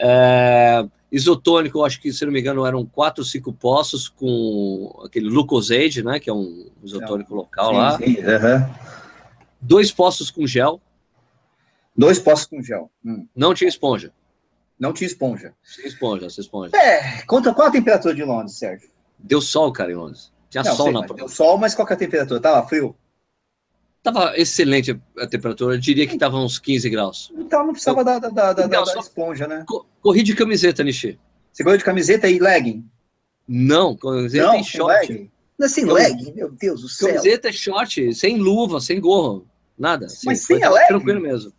É, isotônico, acho que, se não me engano, eram quatro cinco poços com aquele Lucosade, né? Que é um isotônico local sim, lá. Sim, Dois poços com gel. Dois poços com gel. Hum. Não tinha esponja. Não tinha esponja. Tinha esponja, essa esponja. É, conta qual a temperatura de Londres, Sérgio? Deu sol, cara, em Londres. Tinha não, sol sei, na prova. Deu sol, mas qual é a temperatura? Tava frio? Tava excelente a temperatura, eu diria que tava uns 15 graus. Então não precisava da, da, da, então, da, da esponja, né? Corri de camiseta, Nishi. Você correu de camiseta e legging? Não, camiseta não, e short. Legging. Não é sem legging, meu Deus do céu. Camiseta, short, sem luva, sem gorro, nada. Assim, Mas sem a legging? Tranquilo mesmo.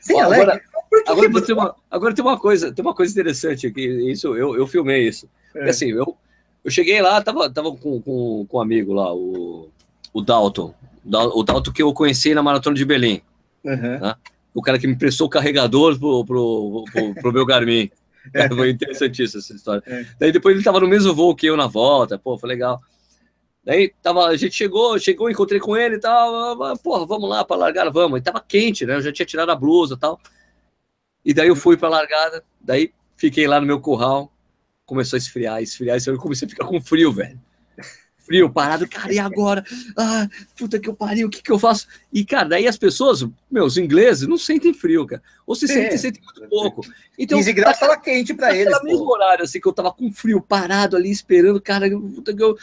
Sem Ó, a agora, agora, tem uma, agora tem uma coisa, tem uma coisa interessante aqui, isso, eu, eu filmei isso. É. Assim, eu, eu cheguei lá, tava, tava com, com, com um amigo lá, o, o Dalton, o Dalton que eu conheci na Maratona de Belém. Uhum. Né? O cara que me prestou o carregador pro, pro, pro, pro meu Garmin. [laughs] É. [laughs] Foi interessantíssima essa história. É. Daí depois ele tava no mesmo voo que eu na volta, pô, foi legal. Daí tava, a gente chegou, chegou, encontrei com ele e tal, porra, vamos lá para largar, vamos. E tava quente, né? Eu já tinha tirado a blusa e tal. E daí eu fui para largada, daí fiquei lá no meu curral, começou a esfriar, esfriar, esfriar, eu comecei a ficar com frio, velho frio, parado, cara, e agora? Ah, puta que eu pariu, o que que eu faço? E, cara, daí as pessoas, meus ingleses, não sentem frio, cara. Ou se sentem, é. sentem muito pouco. Então, 15 graus tava quente para eles. Naquele mesmo horário, assim, que eu tava com frio, parado ali, esperando, cara, puta que eu...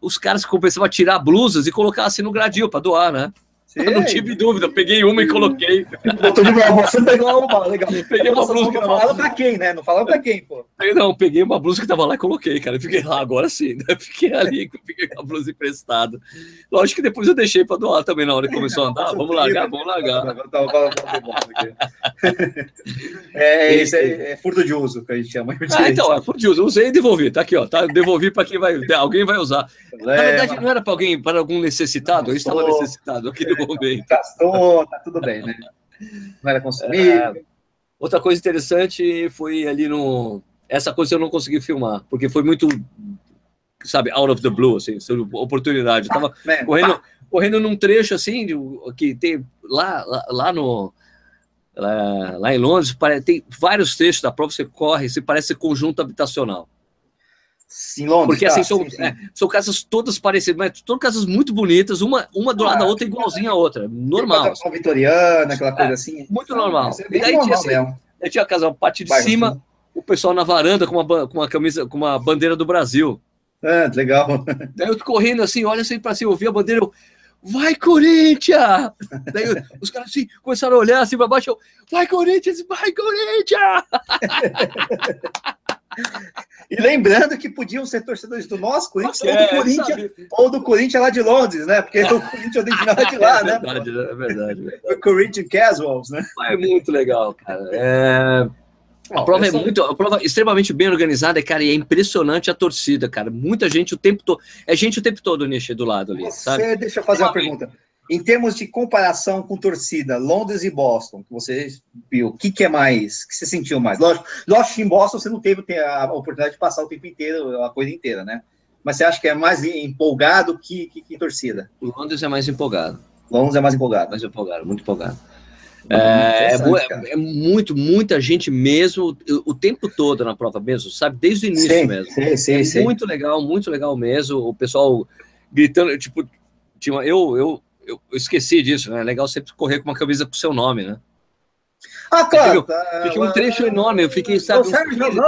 os caras começavam a tirar blusas e colocar assim no gradil para doar, né? Eu não tive dúvida, peguei uma e coloquei. Botou de novo, você pegou uma, legal. Peguei uma blusa que tava lá. pra quem, né? Não falava pra quem, pô. Não, peguei uma blusa que tava lá e coloquei, cara. Fiquei lá, agora sim, né? Fiquei ali, fiquei com a blusa emprestada. Lógico que depois eu deixei pra doar também na hora que começou a andar. Vamos largar, vamos largar. [laughs] É, isso é, é furto de uso que a gente chama. Ah, então, é furto de uso. Usei e devolvi, tá aqui, ó. Tá? Devolvi pra quem vai. Alguém vai usar. Na verdade, não era pra alguém, para algum necessitado, eu estava necessitado aqui no momento. [laughs] Gastou, tá tudo bem, né? Não era consumível. É, outra coisa interessante foi ali no. Essa coisa eu não consegui filmar, porque foi muito, sabe, out of the blue, assim, oportunidade. Eu tava ah, correndo, correndo num trecho assim, que tem lá, lá, lá no. Lá, lá, em Londres, tem vários trechos da prova, você corre, se parece conjunto habitacional. Sim, Londres. Porque assim, tá, são, sim. É, são casas todas parecidas, mas são casas muito bonitas, uma, uma do lado da ah, outra igualzinha a outra. Normal. Assim. vitoriana, aquela coisa é, assim. Muito normal. É e daí normal tinha, assim, eu tinha a casa, a parte de Bairro, cima, assim. o pessoal na varanda com uma, com uma camisa, com uma bandeira do Brasil. É, legal. Daí eu correndo assim, olha assim para cima, eu vi a bandeira, eu, vai Corinthians! Daí os caras assim, começaram a olhar assim para baixo, eu, vai Corinthians, vai Corinthians! [laughs] E lembrando que podiam ser torcedores do nosso Corinthians é, ou do Corinthians, ou do Corinthians lá de Londres, né? Porque o Corinthians original é de lá, [laughs] é né? Verdade, é verdade, é verdade. O Corinthians Casuals, né? É muito legal, cara. É... A prova é muito, a prova extremamente bem organizada, cara, e é impressionante a torcida, cara. Muita gente o tempo todo. É gente o tempo todo, Nishi, do lado ali, Você, sabe? Deixa eu fazer uma pergunta. Em termos de comparação com torcida, Londres e Boston, que você viu, o que, que é mais, que você sentiu mais? Lógico, lógico que em Boston você não teve a oportunidade de passar o tempo inteiro, a coisa inteira, né? Mas você acha que é mais empolgado que, que, que torcida? O Londres é mais empolgado. Londres é mais empolgado. Mais empolgado, muito empolgado. É, é, é, é, muito, muita gente mesmo, o, o, tempo todo na prova mesmo, sabe? Desde o início sim, mesmo. Sim, sim, é sim. Muito legal, muito legal mesmo. O pessoal gritando, tipo, tinha, eu, eu eu, esqueci disso, né? É legal sempre correr com uma camisa com o seu nome, né? Ah, claro. Fiquei, fiquei um trecho enorme, eu fiquei, sabe, uns 15,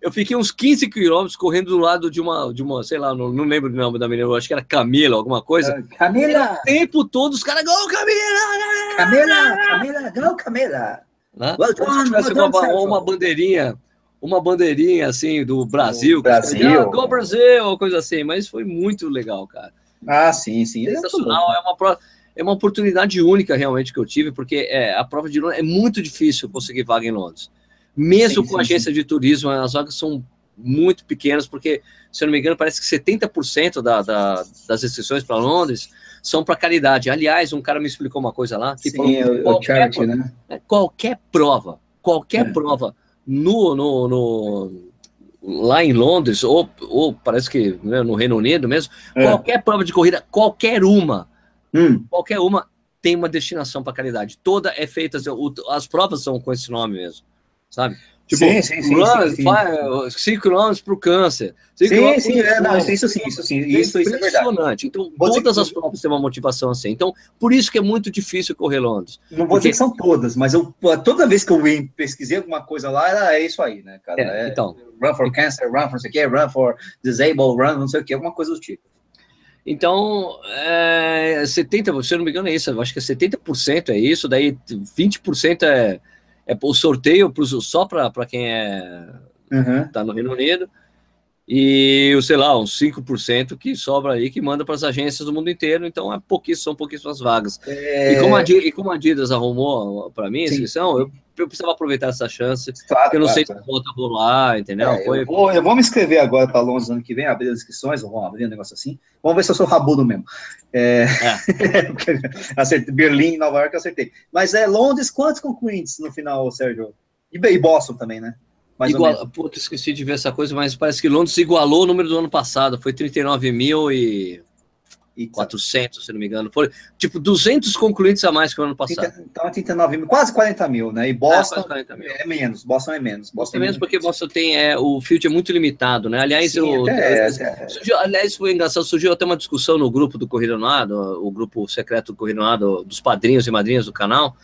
eu fiquei uns 15 quilômetros correndo do lado de uma, de uma sei lá, não, não lembro o nome da menina, acho que era Camila, alguma coisa. É, Camila! O tempo todo os caras, gol, Camila! Camila, Camila, gol, Camila! Né? Well done, well done, uma, uma bandeirinha, uma bandeirinha assim do Brasil. Brasil. Ah, gol Brasil, coisa assim, mas foi muito legal, cara. Ah, sim, sim. É Sensacional, é uma prova, é uma oportunidade única realmente que eu tive, porque é, a prova de Londres é muito difícil conseguir vaga em Londres. Mesmo sim, com sim, agência sim. de turismo, as vagas são muito pequenas, porque, se eu não me engano, parece que 70% da, da, das restrições para Londres são para caridade. Aliás, um cara me explicou uma coisa lá, que Sim, falou, o, charity, né? É, qualquer prova, qualquer é. prova no, no, no lá em Londres, ou, ou parece que né, no Reino Unido mesmo, é. qualquer prova de corrida, qualquer uma, hum. qualquer uma tem uma destinação para caridade. Toda é feita, as provas são com esse nome mesmo, sabe? Tipo, sim, sim, sim, runs, sim, sim. cinco quilômetros para o câncer. Sim, sim, é, não, isso, isso sim, isso sim, isso, é isso é impressionante. Então, vou todas as provas têm uma motivação assim. Então, por isso que é muito difícil correr Londres. Não vou dizer que são todas, mas eu, toda vez que eu pesquisei alguma coisa lá, era, é isso aí, né, cara? É, é, então, run for cancer, run for não sei o quê, run for disabled, run não sei o quê, alguma coisa do tipo. Então, é, 70%, se eu não me engano, é isso. Eu acho que 70% é isso, daí 20% é é o sorteio pro, só para quem é uhum. tá no Reino Unido e, sei lá, uns 5% que sobra aí que manda para as agências do mundo inteiro, então é pouquíssimo, são pouquíssimas vagas. É... E, como a, e como a Adidas arrumou para mim a inscrição, eu, eu precisava aproveitar essa chance, claro, porque eu não claro, sei claro. se volta a rolar, entendeu? É, Foi... eu, vou, eu vou me inscrever agora para Londres ano que vem, abrir as inscrições, vamos abrir um negócio assim. Vamos ver se eu sou rabudo mesmo. É... é. [laughs] acertei, Berlim, Nova York, acertei. Mas é Londres, quantos concluintes no final, Sérgio? E, e Boston também, né? Mais Igual, puta, esqueci de ver essa coisa, mas parece que Londres igualou o número do ano passado, foi 39 mil e... 400, se não me engano. Foi tipo 200 concluintes a mais que o ano passado. Então, 39 mil, quase 40 mil, né? E Boston é, é menos, Boston é menos. Boston é menos porque Boston tem, é, o field é muito limitado, né? Aliás, Sim, eu, até, até, surgiu, aliás, foi engraçado, surgiu até uma discussão no grupo do Corrida Nado, o grupo secreto do Corrida Nado, dos padrinhos e madrinhas do canal,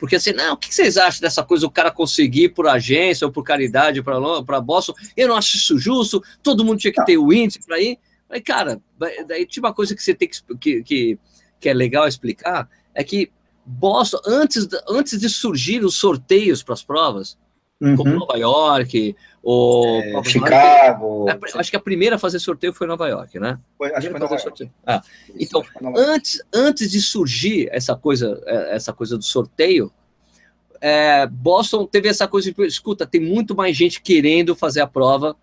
porque assim, não, o que vocês acham dessa coisa, o cara conseguir por agência ou por caridade para Boston? Eu não acho isso justo, todo mundo tinha que ter o índice para ir. Aí, cara, daí tinha uma coisa que você tem que, que, que, que é legal explicar, é que Boston, antes, antes de surgir os sorteios para as provas, uhum. como Nova York, ou é, Chicago. York, acho que a primeira a fazer sorteio foi Nova York, né? Foi, acho que foi Nova York. Ah, então, antes, antes de surgir essa coisa, é, essa coisa do sorteio, é, Boston teve essa coisa de, escuta, tem muito mais gente querendo fazer a prova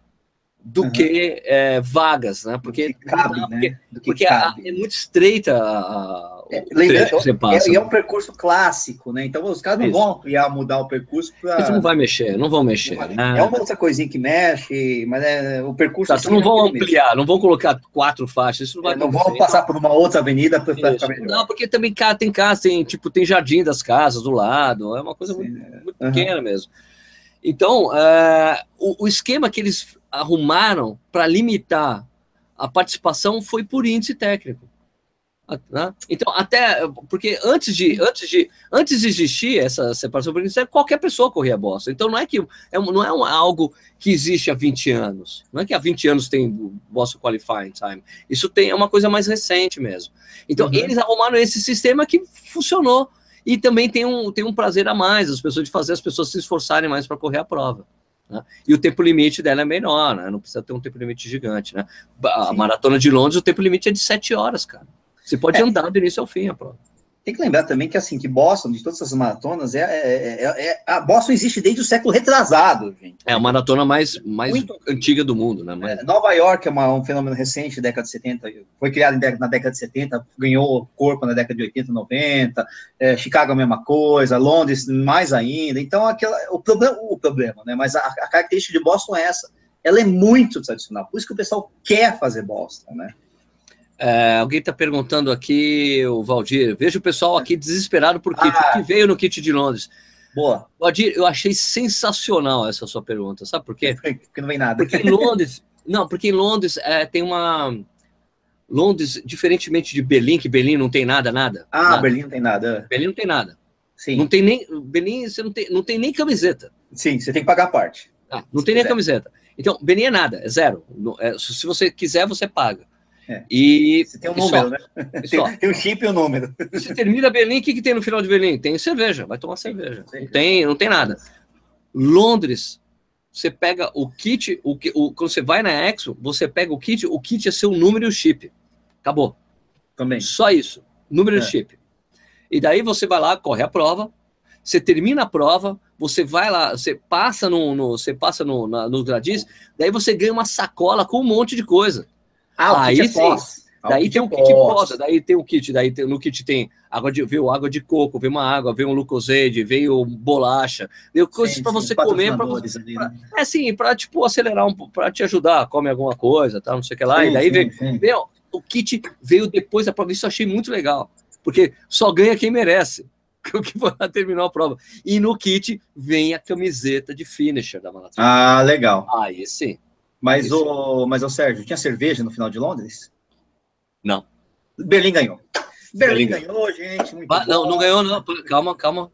do uhum. que é, vagas, né? Porque, cabe, não, né? porque, porque a, é muito estreita a, é, lembrando, você passa. É, é, um percurso clássico, né? Então os caras não Isso. vão ampliar, mudar o percurso para. Isso não vai mexer, não vão mexer. Não né? É uma outra coisinha que mexe, mas é o percurso. Tá, assim, não vão ampliar, mesmo. não vão colocar quatro faixas. Isso não vai. É, não vão passar por uma outra avenida para. Não, porque também tem casa, tem tipo tem jardim das casas do lado, é uma coisa Sim, muito, muito uhum. pequena mesmo. Então, uh, o, o, esquema que eles arrumaram para limitar a participação foi por índice técnico. Né? Então, até porque antes de, antes de, antes de existir essa separação por índice, qualquer pessoa corria a bosta. Então, não é que é, não é um, algo que existe há 20 anos. Não é que há 20 anos tem Boston Qualifying Time. Isso tem, é uma coisa mais recente mesmo. Então, uhum. eles arrumaram esse sistema que funcionou. E também tem um, tem um prazer a mais, as pessoas de fazer as pessoas se esforçarem mais para correr a prova. Né? E o tempo limite dela é menor, né? não precisa ter um tempo limite gigante. Né? A Sim. maratona de Londres, o tempo limite é de 7 horas, cara. Você pode é. andar do início ao fim a prova. Tem que lembrar também que, assim, que Boston, de todas essas maratonas, é, é, é, é a Boston existe desde o século retrasado, gente. É a maratona mais, mais Muito... antiga do mundo, né? Mais... Nova York é uma, um fenômeno recente, década de 70, foi criado na década de 70, ganhou corpo na década de 80, 90, Chicago a mesma coisa, Londres mais ainda. Então, aquela, o, problema, o problema, né? Mas a, a característica de Boston é essa. Ela é muito tradicional, por isso que o pessoal quer fazer Boston, né? É, alguém está perguntando aqui, o Valdir. Veja o pessoal aqui desesperado por kit. Ah, o que veio no kit de Londres? Boa. Valdir, eu achei sensacional essa sua pergunta. Sabe por quê? Porque não vem nada. Porque em Londres. não, porque em Londres é, tem uma. Londres, diferentemente de Berlim, que Berlim não tem nada, nada. Ah, nada. Berlim não tem nada. Berlim não tem nada. Sim. Não tem nem. Berlim, você não tem, não tem nem camiseta. Sim, você tem que pagar a parte. Ah, não tem quiser. nem camiseta. Então, Berlim é nada, é zero. É, se você quiser, você paga. É. E você tem um número, né? Tem, [laughs] tem um chip e um número. Você termina Berlim, o que, que tem no final de Berlim? Tem cerveja, vai tomar cerveja. Não tem, não tem nada. Londres, você pega o kit, o, o, quando você vai na Expo, você pega o kit, o kit é seu número e o chip. Acabou. Também. Só isso. Número é. e chip. E daí você vai lá, corre a prova, você termina a prova, você vai lá, você passa no, no você passa no, na, no Gradis, daí você ganha uma sacola com um monte de coisa. Ah, aí é pós. Ah, daí tem um kit pós, daí tem o kit, daí tem, no kit tem água de, veio água de coco, veio uma água, veio um glucosade, veio bolacha, veio coisas para você comer, para você, pra, né? é sim, para tipo acelerar um, para te ajudar, come alguma coisa, tá, não sei o que lá, sim, e daí sim, veio, sim. veio, o kit veio depois da prova, isso eu achei muito legal, porque só ganha quem merece. [laughs] O que terminou a prova. E no kit vem a camiseta de finisher da maratona. Ah, legal. Aí sim. Mas, o, mas o Sérgio, tinha cerveja no final de Londres? Não. Berlim ganhou. Berlim, Berlim ganhou, gente. não, não ganhou, não. Calma, calma.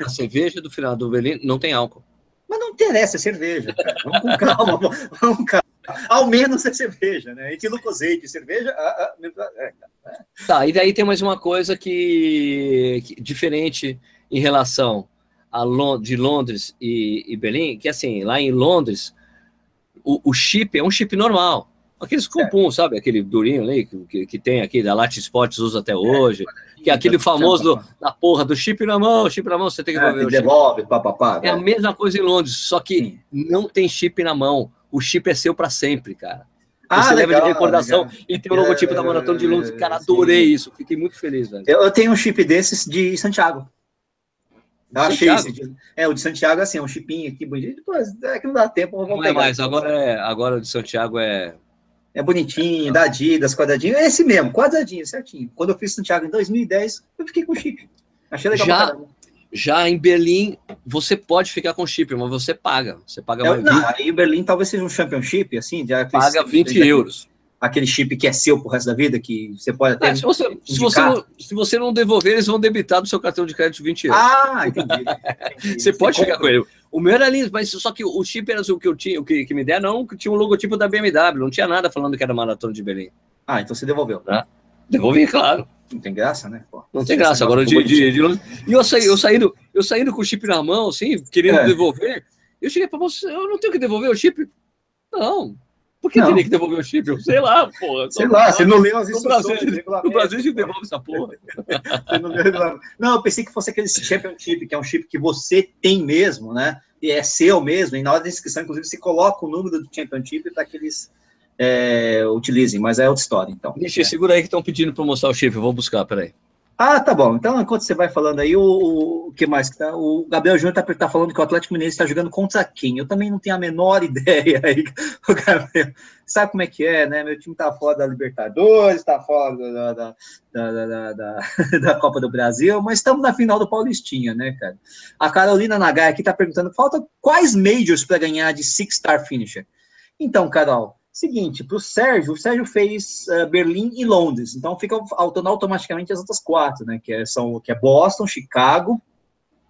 A cerveja do final do Berlim não tem álcool. Mas não interessa, é cerveja. Cara. Vamos com calma, vamos com calma. Ao menos é cerveja, né? Etilo de cerveja. Ah, ah, é, é. Tá, e daí tem mais uma coisa que, que diferente em relação a Lond de Londres e, e Berlim, que assim, lá em Londres o, o chip é um chip normal. Aqueles cupom, é. sabe? Aquele durinho ali que, que tem aqui, da Lat Sports usa até hoje. É, que é aquele famoso da porra do chip na mão, chip na mão, você tem que devolver. É, devolve, papapá. É a mesma coisa em Londres, só que Sim. não tem chip na mão. O chip é seu para sempre, cara. Ah, você legal, leva de recordação legal. e tem o logotipo da Maratona de Londres. Cara, adorei Sim. isso. Fiquei muito feliz, velho. Eu, eu tenho um chip desses de Santiago. Eu achei esse. É, o de Santiago, assim, é um chipinho aqui bonito. Depois, é que não dá tempo. Não é mais, agora, é, agora o de Santiago é. É bonitinho, da Adidas, quadradinho. É esse mesmo, quadradinho, certinho. Quando eu fiz Santiago em 2010, eu fiquei com chip. Achei legal. Já, já em Berlim, você pode ficar com chip, mas você paga. Você paga mais. Não, 20. aí em Berlim talvez seja um championship, assim. Já paga 20 euros aquele chip que é seu pro resto da vida, que você pode até. É, se, você, se, você não, se você não devolver, eles vão debitar do seu cartão de crédito 20 euros. Ah, entendi. [laughs] entendi. você, pode ficar com ele. O meu era lindo, mas só que o chip era o que eu tinha, o que, que me deram, não, que tinha um logotipo da BMW, não tinha nada falando que era maratona de Berlim. Ah, então você devolveu. Ah, devolvi, claro. Não tem graça, né? Pô, não tem graça. Agora, de, de, de, E eu, saí, eu, saindo, eu saindo com o chip na mão, assim, querendo é. devolver, eu cheguei para você, eu não tenho que devolver o chip. Não, por que não. teria que devolver o chip? Sei lá, porra. Sei lá, você não leu as instruções. No Brasil, no Brasil a gente devolve essa porra. [laughs] não, não, eu pensei que fosse aquele champion chip, que é um chip que você tem mesmo, né? E é seu mesmo. E na hora da inscrição, inclusive, você coloca o número do champion chip para que eles é, utilizem. Mas é outra história, então. Deixa, é. segura aí que estão pedindo para mostrar o chip. Eu vou buscar, peraí. Ah, tá bom. Então, enquanto você vai falando aí, o, o que mais que tá? O Gabriel Júnior tá, tá falando que o Atlético Mineiro está jogando contra quem? Eu também não tenho a menor [laughs] ideia aí, o Gabriel. Sabe como é que é, né? Meu time tá fora da Libertadores, tá fora da, da, da, da, da [laughs] Copa do Brasil, mas estamos na final do Paulistinha, né, cara? A Carolina Nagai aqui tá perguntando: falta quais majors para ganhar de Six Star Finisher? Então, Carol, seguinte, para o Sérgio, o Sérgio fez uh, Berlim e Londres, então fica faltando automaticamente as outras quatro, né? Que é, são, que é Boston, Chicago,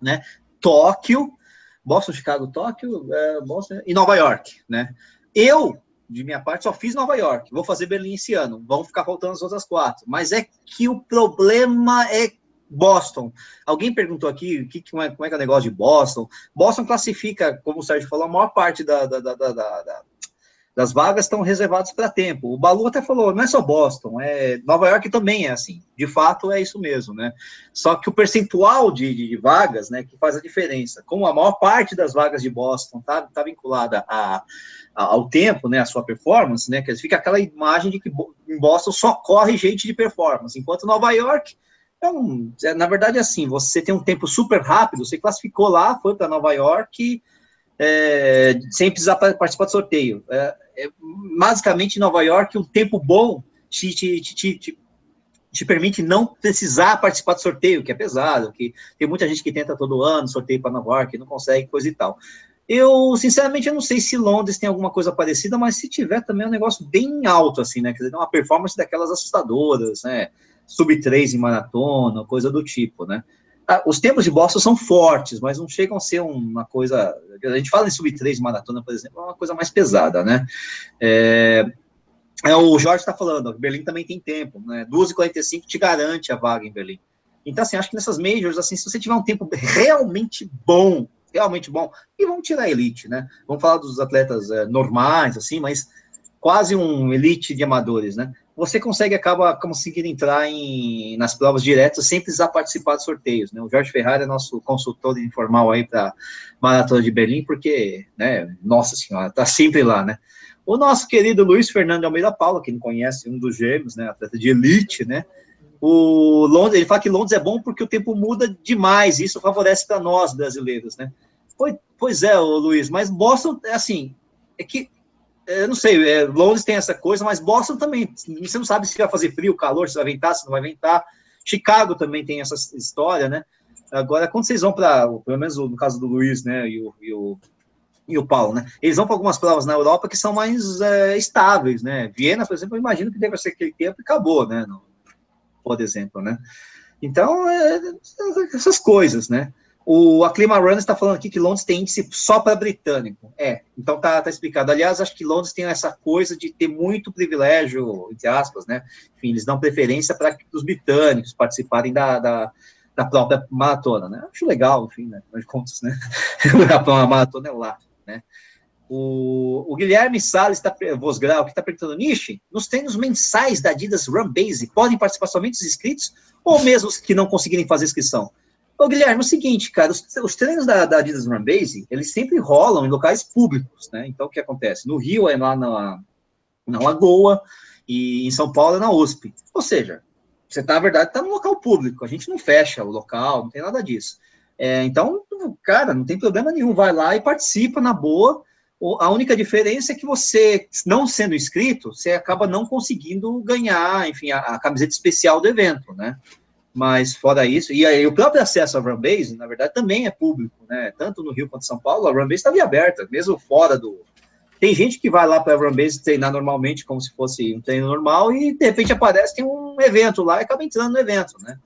né? Tóquio, Boston, Chicago, Tóquio, uh, Boston e Nova York, né? Eu, de minha parte, só fiz Nova York. Vou fazer Berlim esse ano. Vão ficar faltando as outras quatro. Mas é que o problema é Boston. Alguém perguntou aqui que, como, é, como é que é o negócio de Boston. Boston classifica, como o Sérgio falou, a maior parte da, da, da, da das vagas estão reservadas para tempo. O Balu até falou, não é só Boston, é Nova York também é assim. De fato, é isso mesmo, né? Só que o percentual de, de, vagas, né, que faz a diferença. Como a maior parte das vagas de Boston tá, tá vinculada a, a, ao tempo, né, a sua performance, né, que fica aquela imagem de que em Boston só corre gente de performance, enquanto Nova York então, na verdade, é assim, você tem um tempo super rápido, você classificou lá, foi para Nova York, é, sem precisar participar do sorteio. É, é, basicamente, em Nova York, um tempo bom te, te, te, te, te permite não precisar participar do sorteio, que é pesado, que tem muita gente que tenta todo ano sorteio para Nova York, não consegue, coisa e tal. Eu, sinceramente, eu não sei se Londres tem alguma coisa parecida, mas se tiver também é um negócio bem alto, assim, né? Quer dizer, uma performance daquelas assustadoras, né? sub 3 em maratona, coisa do tipo, né? Ah, os tempos de Boston são fortes, mas não chegam a ser uma coisa. A gente fala em sub 3 em maratona, por exemplo, é uma coisa mais pesada, né? É, é o Jorge está falando, Berlim também tem tempo, né? 2h45 te garante a vaga em Berlim. Então, assim, acho que nessas majors, assim, se você tiver um tempo realmente bom, realmente bom, e vamos tirar a elite, né? Vamos falar dos atletas é, normais, assim, mas quase um elite de amadores, né? Você consegue, acaba conseguindo entrar em, nas provas diretas sem precisar participar de sorteios, né? O Jorge Ferrari é nosso consultor informal aí para Maratona de Berlim, porque, né, nossa senhora, tá sempre lá, né? O nosso querido Luiz Fernando Almeida Paula, quem não conhece, um dos gêmeos, né, atleta de elite, né? O Londres, ele fala que Londres é bom porque o tempo muda demais, e isso favorece para nós brasileiros, né? Pois, pois é, Luiz, mas Boston, assim, é que eu não sei, é, Londres tem essa coisa, mas Boston também. Você não sabe se vai fazer frio, calor, se vai ventar, se não vai ventar. Chicago também tem essa história, né? Agora, quando vocês vão para, pelo menos no caso do Luiz, né, e o, e o, e o Paulo, né? Eles vão para algumas provas na Europa que são mais é, estáveis, né? Viena, por exemplo, eu imagino que deve ser aquele tempo e acabou, né? No, por exemplo, né? Então, é, essas coisas, né? O Aclima Run está falando aqui que Londres tem índice só para britânico. É, então tá, tá explicado. Aliás, acho que Londres tem essa coisa de ter muito privilégio, entre aspas, né? Enfim, eles dão preferência para os britânicos participarem da, da, da, própria maratona, né? Acho legal, enfim, né? De contas, né? [laughs] a maratona é lá, né? O, o Guilherme Salles, tá, Vosgrau, que está perguntando, Nishi, nos treinos mensais da Adidas Run Base, podem participar somente os inscritos ou mesmo os que não conseguirem fazer inscrição? Ô, Guilherme, é o seguinte, cara, os, os treinos da, da Adidas Run Base, eles sempre rolam em locais públicos, né? Então, o que acontece? No Rio é lá na, na Lagoa, e em São Paulo é na USP. Ou seja, você tá, na verdade, tá no local público, a gente não fecha o local, não tem nada disso. É, então, cara, não tem problema nenhum, vai lá e participa na boa. A única diferença é que você, não sendo inscrito, você acaba não conseguindo ganhar, enfim, a, a camiseta especial do evento, né? Mas fora isso, e aí o próprio acesso à Runbase, na verdade, também é público, né? Tanto no Rio quanto em São Paulo, a Runbase está aberta, mesmo fora do. Tem gente que vai lá para a Runbase treinar normalmente, como se fosse um treino normal, e de repente aparece, tem um evento lá e acaba entrando no evento, né?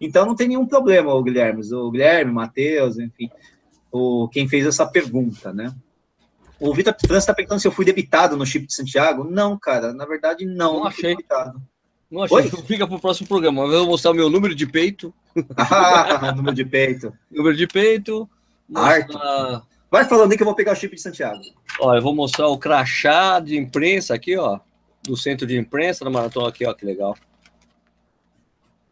Então não tem nenhum problema, o Guilherme, o Guilherme, o Matheus, enfim, o, quem fez essa pergunta, né? O Vitor França está perguntando se eu fui debitado no chip de Santiago. Não, cara, na verdade, não. Não, não achei. Debitado. Não achei. [laughs] Fica para o próximo programa. Eu vou mostrar o meu número de peito. Ah, [laughs] número de peito. número de peito. Mostrar... Vai falando aí que eu vou pegar o chip de Santiago. Ó, eu vou mostrar o crachá de imprensa aqui, ó. Do centro de imprensa da maratona aqui, ó. Que legal.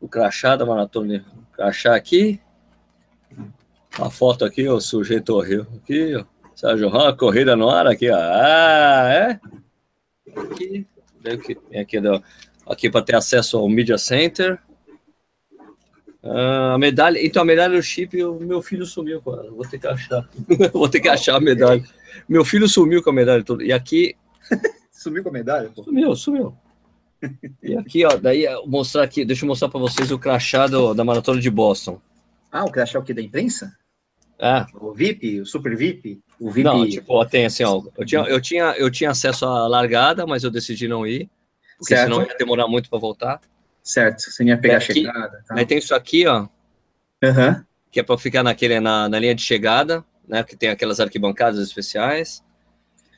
O crachá da maratona. O crachá aqui. A foto aqui, ó. O sujeito horrível. Aqui, ó. Sérgio Ramos, corrida no ar aqui, ó. Ah, é? Aqui. Aqui, do aqui para ter acesso ao Media Center. Uh, a medalha, então a medalha do chip, o meu filho sumiu com ela. Vou ter que achar. [laughs] Vou ter que achar a medalha. Meu filho sumiu com a medalha toda. E aqui. [laughs] sumiu com a medalha? Pô. Sumiu, sumiu. E aqui, ó, daí mostrar aqui, deixa eu mostrar para vocês o crachá do, da maratona de Boston. Ah, o crachá o que da imprensa? É. O VIP, o Super VIP, o VIP. Não, tipo, tem assim, ó, eu tinha, eu, tinha, eu tinha acesso à largada, mas eu decidi não ir, porque Certo. senão ia demorar muito para voltar. Certo, você ia pegar a Aqui- chegada. Tá. Aí tem isso aqui, ó, Aham. que é para ficar naquele, na, na linha de chegada, né, que tem aquelas arquibancadas especiais.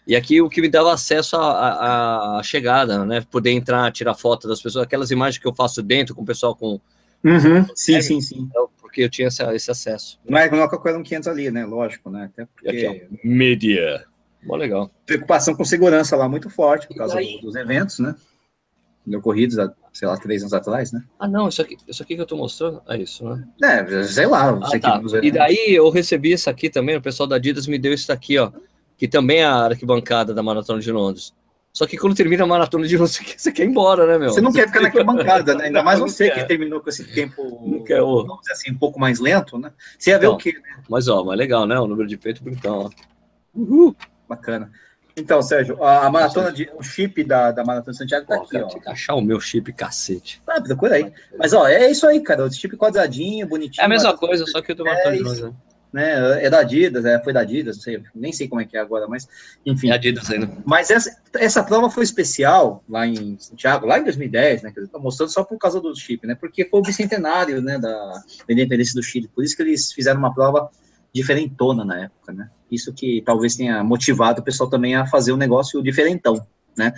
E aqui o que me dava acesso à- chegada, né, poder entrar, tirar foto das pessoas, aquelas imagens que eu faço dentro com o pessoal com, Uhum. Sim, sim, sim. porque eu tinha esse, esse acesso. Não é não é qualquer um 500 ali, né? Lógico, né? Até E aqui, porque ó, mídia. Mó legal. preocupação com segurança lá muito forte por causa dos eventos, né? Ocorridos há, sei lá, três anos atrás, né? Ah, não, isso aqui, isso aqui que eu tô mostrando, é isso, né? É, sei lá, Ah, você tá. que nos E daí eu recebi isso aqui também, o pessoal da Adidas me deu isso daqui, ó, que também é a arquibancada da Maratona de Londres. Só que quando termina a Maratona de Londres, você [laughs] quer, você quer ir embora, né, meu? Você não quer ficar naquela bancada, né? Ainda mais você que terminou com esse tempo, quer, vamos dizer assim, um pouco mais lento, né? Você ia ver Não. o quê? Mas, ó, mas legal, né? O número de peito bonitão, ó. Uhul. Bacana. Então, Sérgio, a, a maratona de. O chip da, da Maratona de Santiago tá Pô, aqui, cara, ó. tem que achar o meu chip, cacete. Ah, procura aí. Mas, ó, é isso aí, cara. O chip quadradinho, bonitinho. É a mesma coisa, só que eu tô É Maratona de. Londres. né? É da Adidas, é, foi da Adidas, não sei, nem sei como é que é agora, mas enfim. É Adidas ainda. Mas essa, essa prova foi especial lá em Santiago, lá em 2010, né? Que eu tô mostrando só por causa do chip, né? Porque foi o bicentenário, né? Da, da independência do Chile. Por isso que eles fizeram uma prova diferentona na época, né? Isso que talvez tenha motivado o pessoal também a fazer um negócio diferentão, né?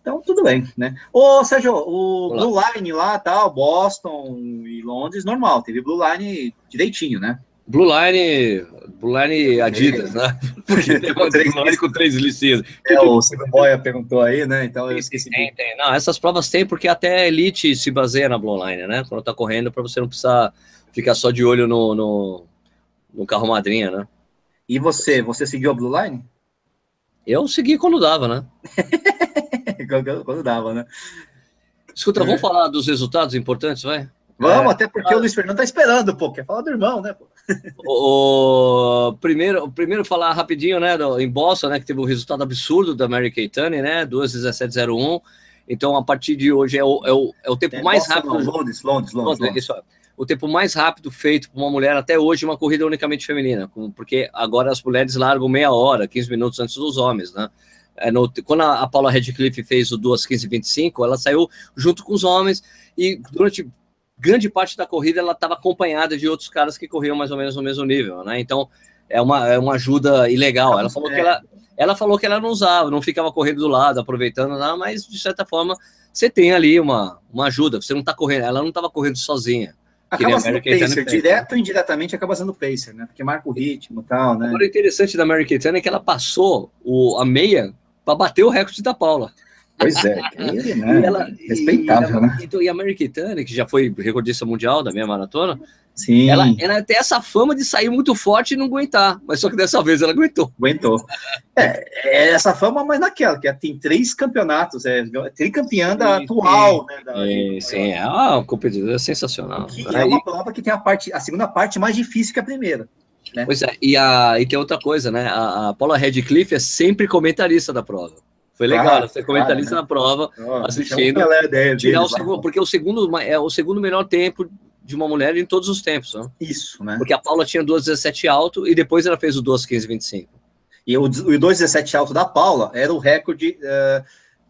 Então, tudo bem, né? Ô, Sérgio, o Vamos Blue Line lá, tal, Boston e Londres, normal. Teve Blue Line direitinho, né? Blue Line, Blue Line Adidas, né? [laughs] Porque tem uma Três Blue Line com três licenças. É, o Boia perguntou aí, né? Então eu esqueci. Tem, tem. Não, essas provas tem porque até a Elite se baseia na Blue Line, né? Quando tá correndo, para você não precisar ficar só de olho no, no, no carro madrinha, né? E você, você seguiu a Blue Line? Eu segui quando dava, né? [laughs] quando, quando dava, né? Escuta, É. vamos falar dos resultados importantes, vai? Vamos, É. até porque o Luiz Fernando tá esperando, pô. Quer falar do irmão, né? Pô? O, o- primeiro, primeiro falar rapidinho, né, do, em Boston, né, que teve o resultado absurdo da Mary Keitane, né, 2:17:01. Então, a partir de hoje é o, é o, é o tempo mais Boston, rápido. não, Londres, Londres, Londres. Londres, Londres. isso, o tempo mais rápido feito por uma mulher até hoje uma corrida unicamente feminina, porque agora as mulheres largam meia hora, 15 minutos antes dos homens, né? É, no- quando a, a Paula Redcliffe fez o 2 15 25, ela saiu junto com os homens e durante grande parte da corrida ela estava acompanhada de outros caras que corriam mais ou menos no mesmo nível, né? Então é uma, é uma ajuda ilegal. Ela falou que ela, ela falou que ela não usava, não ficava correndo do lado, aproveitando nada, mas de certa forma você tem ali uma, uma ajuda. Você não está correndo, ela não estava correndo sozinha. Acaba sendo pacer, fez, direto ou indiretamente acaba sendo pacer, né? Porque marca o ritmo e tal, né? Agora, o interessante da Mary Kay é que ela passou o, a meia para bater o recorde da Paula. Pois é, [laughs] que, né? E ela- respeitável, e, né? Então, e a Mary Kay que já foi recordista mundial da meia maratona, Sim, ela, ela tem essa fama de sair muito forte e não aguentar. Mas só que dessa vez ela aguentou. aguentou. É, é essa fama, mas naquela, que tem três campeonatos, é tricampeã da Sim, sim. né? Da, Sim, sim, é uma competidora sensacional. Que é uma prova que tem a parte, a segunda parte mais difícil que a primeira. Pois é, e, a, e tem outra coisa, né? A, a Paula Redcliffe é sempre comentarista da prova. Foi legal, Ah, ela ser comentarista claro, na prova, Ó, Assistindo, dele, tirar o lá. segundo, porque o segundo é o segundo melhor tempo de uma mulher em todos os tempos, né? Isso, né? Porque a Paula tinha 2,17 alto e depois ela fez o 2,15,25. E o, o 2,17 alto da Paula era o recorde, eh,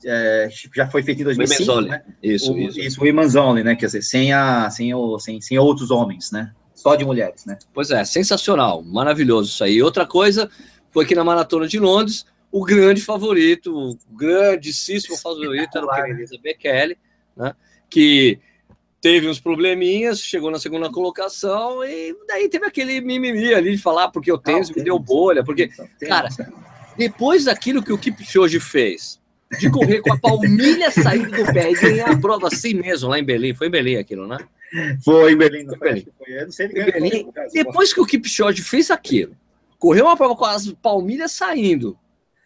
eh, já foi feito em 2005, Women's only. né? Isso, o, isso. isso, Women's Only, né? Quer dizer, sem, a, sem, o, sem, sem outros homens, né? Só de mulheres, né? Pois é, sensacional, maravilhoso isso aí. Outra coisa foi que na Maratona de Londres, o grande favorito, o grandíssimo favorito era o Kenenisa Bekele, né? Que teve uns probleminhas, chegou na segunda colocação e daí teve aquele mimimi ali de falar porque o tênis Ah, me deu bolha, porque Cara, depois daquilo que o Kipchoge fez, de correr com a palmilha saindo do pé e ganhar a prova assim mesmo, lá em Berlim, foi em Berlim aquilo, né? Foi em Berlim, não Foi em foi? Berlim. Foi. Eu não sei Foi em ninguém Berlim. foi, cara, Depois que o Kipchoge fez aquilo, correu uma prova com as palmilhas saindo,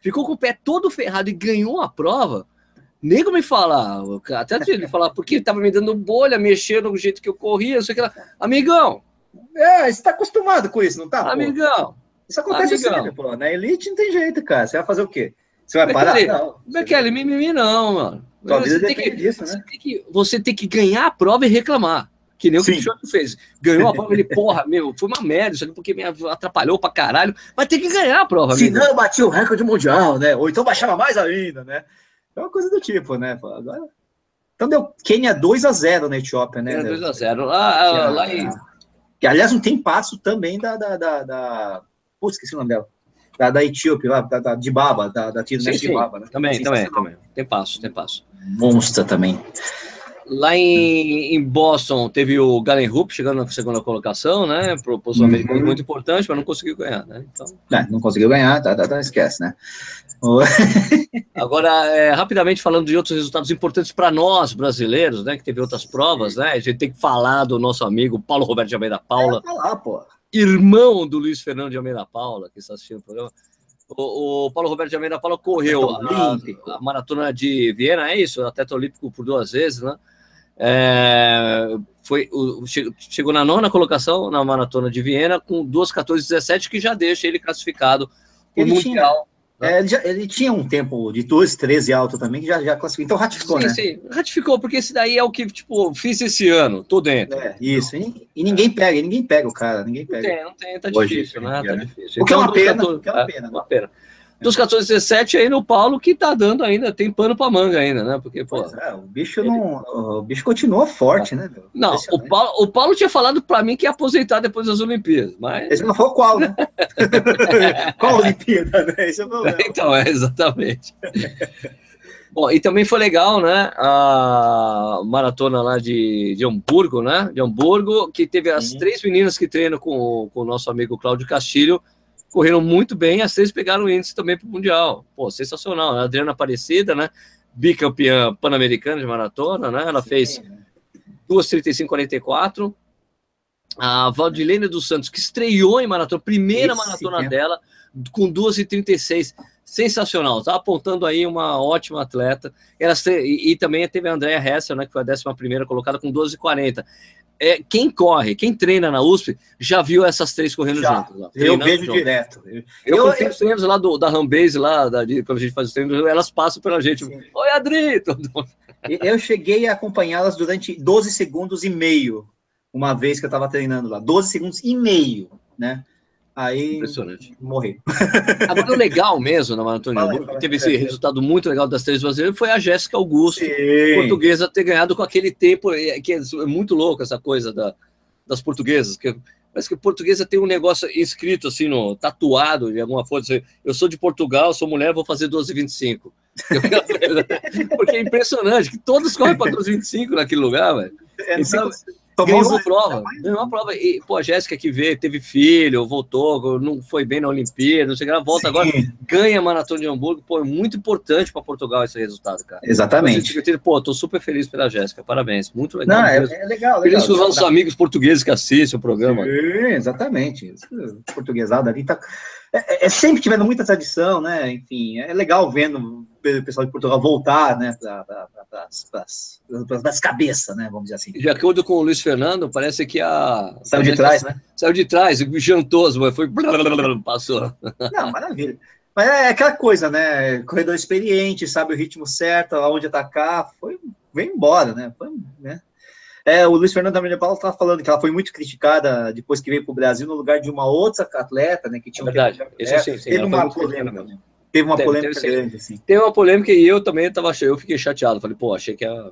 ficou com o pé todo ferrado e ganhou a prova, nego me fala, até ele falar, porque ele tava me dando bolha, mexendo do jeito que eu corria, não sei o que lá. Amigão, É, você tá acostumado com isso, não tá? pô? amigão, Isso acontece amigão. sempre, pô. Na elite não tem jeito, cara. Você vai fazer o quê? Você vai parar? peraí, Não. Bekele, mimimi não, mano. Vida Você tem, depende que, disso, você, né? tem que, você tem que ganhar a prova e reclamar. que nem o que o Kipchoge fez. Ganhou a prova, ele, porra, meu, foi uma merda, isso aqui porque me atrapalhou pra caralho, mas tem que ganhar a prova. Se não, eu bati o recorde mundial, né? Ou então baixava mais ainda, né? É uma coisa do tipo, né? Agora... Então deu Quênia 2x0 na Etiópia, né? 2x0. Lá, lá em... Que, aliás, não tem passo também da. da, da, da... Putz, esqueci o nome dela. Da, da Etíope, lá, da, da, de Baba, da, da Tira de Baba, né? Também, sim, também, também. Tem passo, tem passo. Monstra também. Lá em, em, Boston teve o Galen Rupp chegando na segunda colocação, né? Propôs um americano uhum. muito importante, mas não conseguiu ganhar, né? Então... É, não conseguiu ganhar, tá, tá, tá, esquece, né? Agora, é, rapidamente falando de outros resultados importantes para nós, brasileiros, né? Que teve outras provas, né? A gente tem que falar do nosso amigo Paulo Roberto de Almeida Paula. É, falar, pô. Irmão do Luiz Fernando de Almeida Paula, que está assistindo o programa. O, o, Paulo Roberto de Almeida Paula correu a, a, maratona de Viena, é isso? Atleta olímpico por duas vezes, né? É, foi, o, chegou na nona colocação na maratona de Viena com 2,14,17, que já deixa ele classificado para o Mundial. É, ele, já, ele, tinha um tempo de 2, 13 alto também, que já, já classificou. Então ratificou, sim, né? Sim, ratificou, porque esse daí é o que, tipo, fiz esse ano, tô dentro. É, isso, e, e, ninguém pega, ninguém pega o cara, ninguém pega. Não tem, não tem, tá Hoje, difícil, né? Tá difícil. O que é então, é uma pena, 14, é uma pena. É, uma pena dos 14 17 aí no Paulo que tá dando ainda, tem pano para manga ainda, né? Porque, pô. É, o bicho ele... não. O bicho continua forte, né? Não, o Paulo, o Paulo tinha falado para mim que ia aposentar depois das Olimpíadas, mas. Esse não falou qual, né? [laughs] qual Olimpíada, né? Esse é o [laughs] Então, é, exatamente. Bom, e também foi legal, né? A maratona lá de, de Hamburgo, né? De Hamburgo, que teve as Sim. três meninas que treinam com, com o nosso amigo Cláudio Castilho correram muito bem, as três pegaram índice também para o Mundial. Pô, sensacional. A Adriana Aparecida, né? Bicampeã pan-americana de maratona, né? Ela fez 2,35,44. A Valdilene dos Santos, que estreou em maratona, primeira Esse maratona é. dela, com 2,36. Sensacional, tá apontando aí uma ótima atleta. Elas, e, e também teve a Andrea Hessel, né, que foi a 11 primeira colocada com 12,40 é, quem corre, quem treina na USP, já viu essas três correndo já, juntas. Lá, eu vejo junto. direto. Eu, eu, eu tenho treinos lá do, da Rambase, lá, da, de, quando a gente faz os treinos, elas passam pela gente. Sim. Oi, Adri! [laughs] Eu cheguei a acompanhá-las durante 12 segundos e meio, uma vez que eu estava treinando lá. 12 segundos e meio, né? Aí Impressionante. morri. Agora, o legal mesmo na Maratona teve esse resultado muito legal das três brasileiras, foi a Jéssica Augusto, Sim. portuguesa, ter ganhado com aquele tempo, que é muito louco essa coisa da, das portuguesas, que parece que portuguesa tem um negócio escrito assim, no, tatuado de alguma forma, assim, eu sou de Portugal, sou mulher, vou fazer 12,25. [laughs] Porque é impressionante que todos correm para 12,25 naquele lugar, velho. É, então, ganhou uma prova, ganhou uma prova. E, pô, a Jéssica que veio, teve filho, voltou, não foi bem na Olimpíada, não sei o que, ela volta Sim. agora, ganha a Maratona de Hamburgo. Pô, é muito importante para Portugal esse resultado, cara. Exatamente. Pô, tô super feliz pela Jéssica, parabéns, muito legal. Não, é, é, legal, Feliz com os nossos amigos portugueses que assistem o programa. Sim, exatamente. Portuguesada ali tá. É, é, sempre tivendo muita tradição, né? Enfim, é legal vendo o pessoal de Portugal voltar, né, para as cabeças, né, vamos dizer assim. De acordo com o Luiz Fernando, parece que a... Saiu de trás, né? Saiu de trás, jantou, foi... [laughs] passou. Não, maravilha. Mas é aquela coisa, né, corredor experiente, sabe o ritmo certo, aonde atacar, foi, vem embora, né, foi, né. É, o Luiz Fernando da Paula estava falando que ela foi muito criticada depois que veio para o Brasil no lugar de uma outra atleta, né, que tinha é verdade. Um Isso sim, sim, teve uma polêmica, Teve uma polêmica teve, grande, assim. Teve uma polêmica e eu também tava, eu fiquei chateado. Falei, pô, achei que a.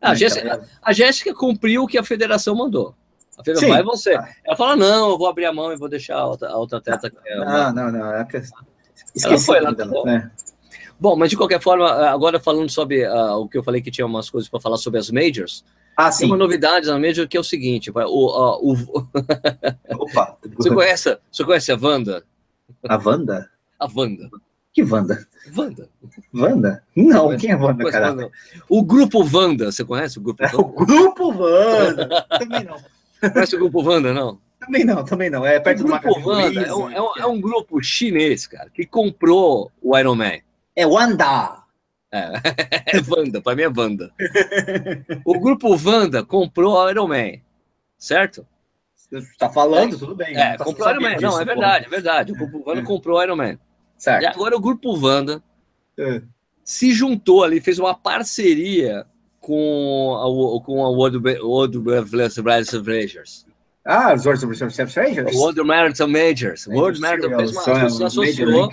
Ah, a, Jéssica, a Jéssica cumpriu o que a federação mandou. A federação vai você. Ela fala, não, eu vou abrir a mão e vou deixar a outra, a outra atleta. Não, não, não. É que... Ela foi lá, tá bom. É. Bom, mas de qualquer forma, agora falando sobre uh, o que eu falei que tinha umas coisas para falar sobre as majors. Ah, sim. Tem uma novidade na major que é o seguinte: o, uh, o... [laughs] Opa! você, conhece, você conhece a Wanda? A Wanda? A Wanda. Que Wanda? Wanda. Wanda? Não, quem é Wanda, cara? O grupo Wanda, você conhece o grupo Wanda? É, o grupo Wanda. também não. Conhece o grupo Wanda, não? Também não, também não. É perto o do grupo Wanda é um, é, um, é um, grupo chinês, cara, que comprou o Iron Man. É Wanda. É, é Wanda, para mim é Wanda. o grupo Wanda comprou o Iron Man, certo? Está falando, é, tudo bem. É, tá comprou Iron Man. Não, é verdade, é verdade. O grupo Wanda comprou o Iron Man. Certo. E agora o grupo Wanda é. se juntou ali, fez uma parceria com a, com a World, World Rangers. Ah, os World Rangers? World Marathon Majors. World Marathon Majors. Se associou,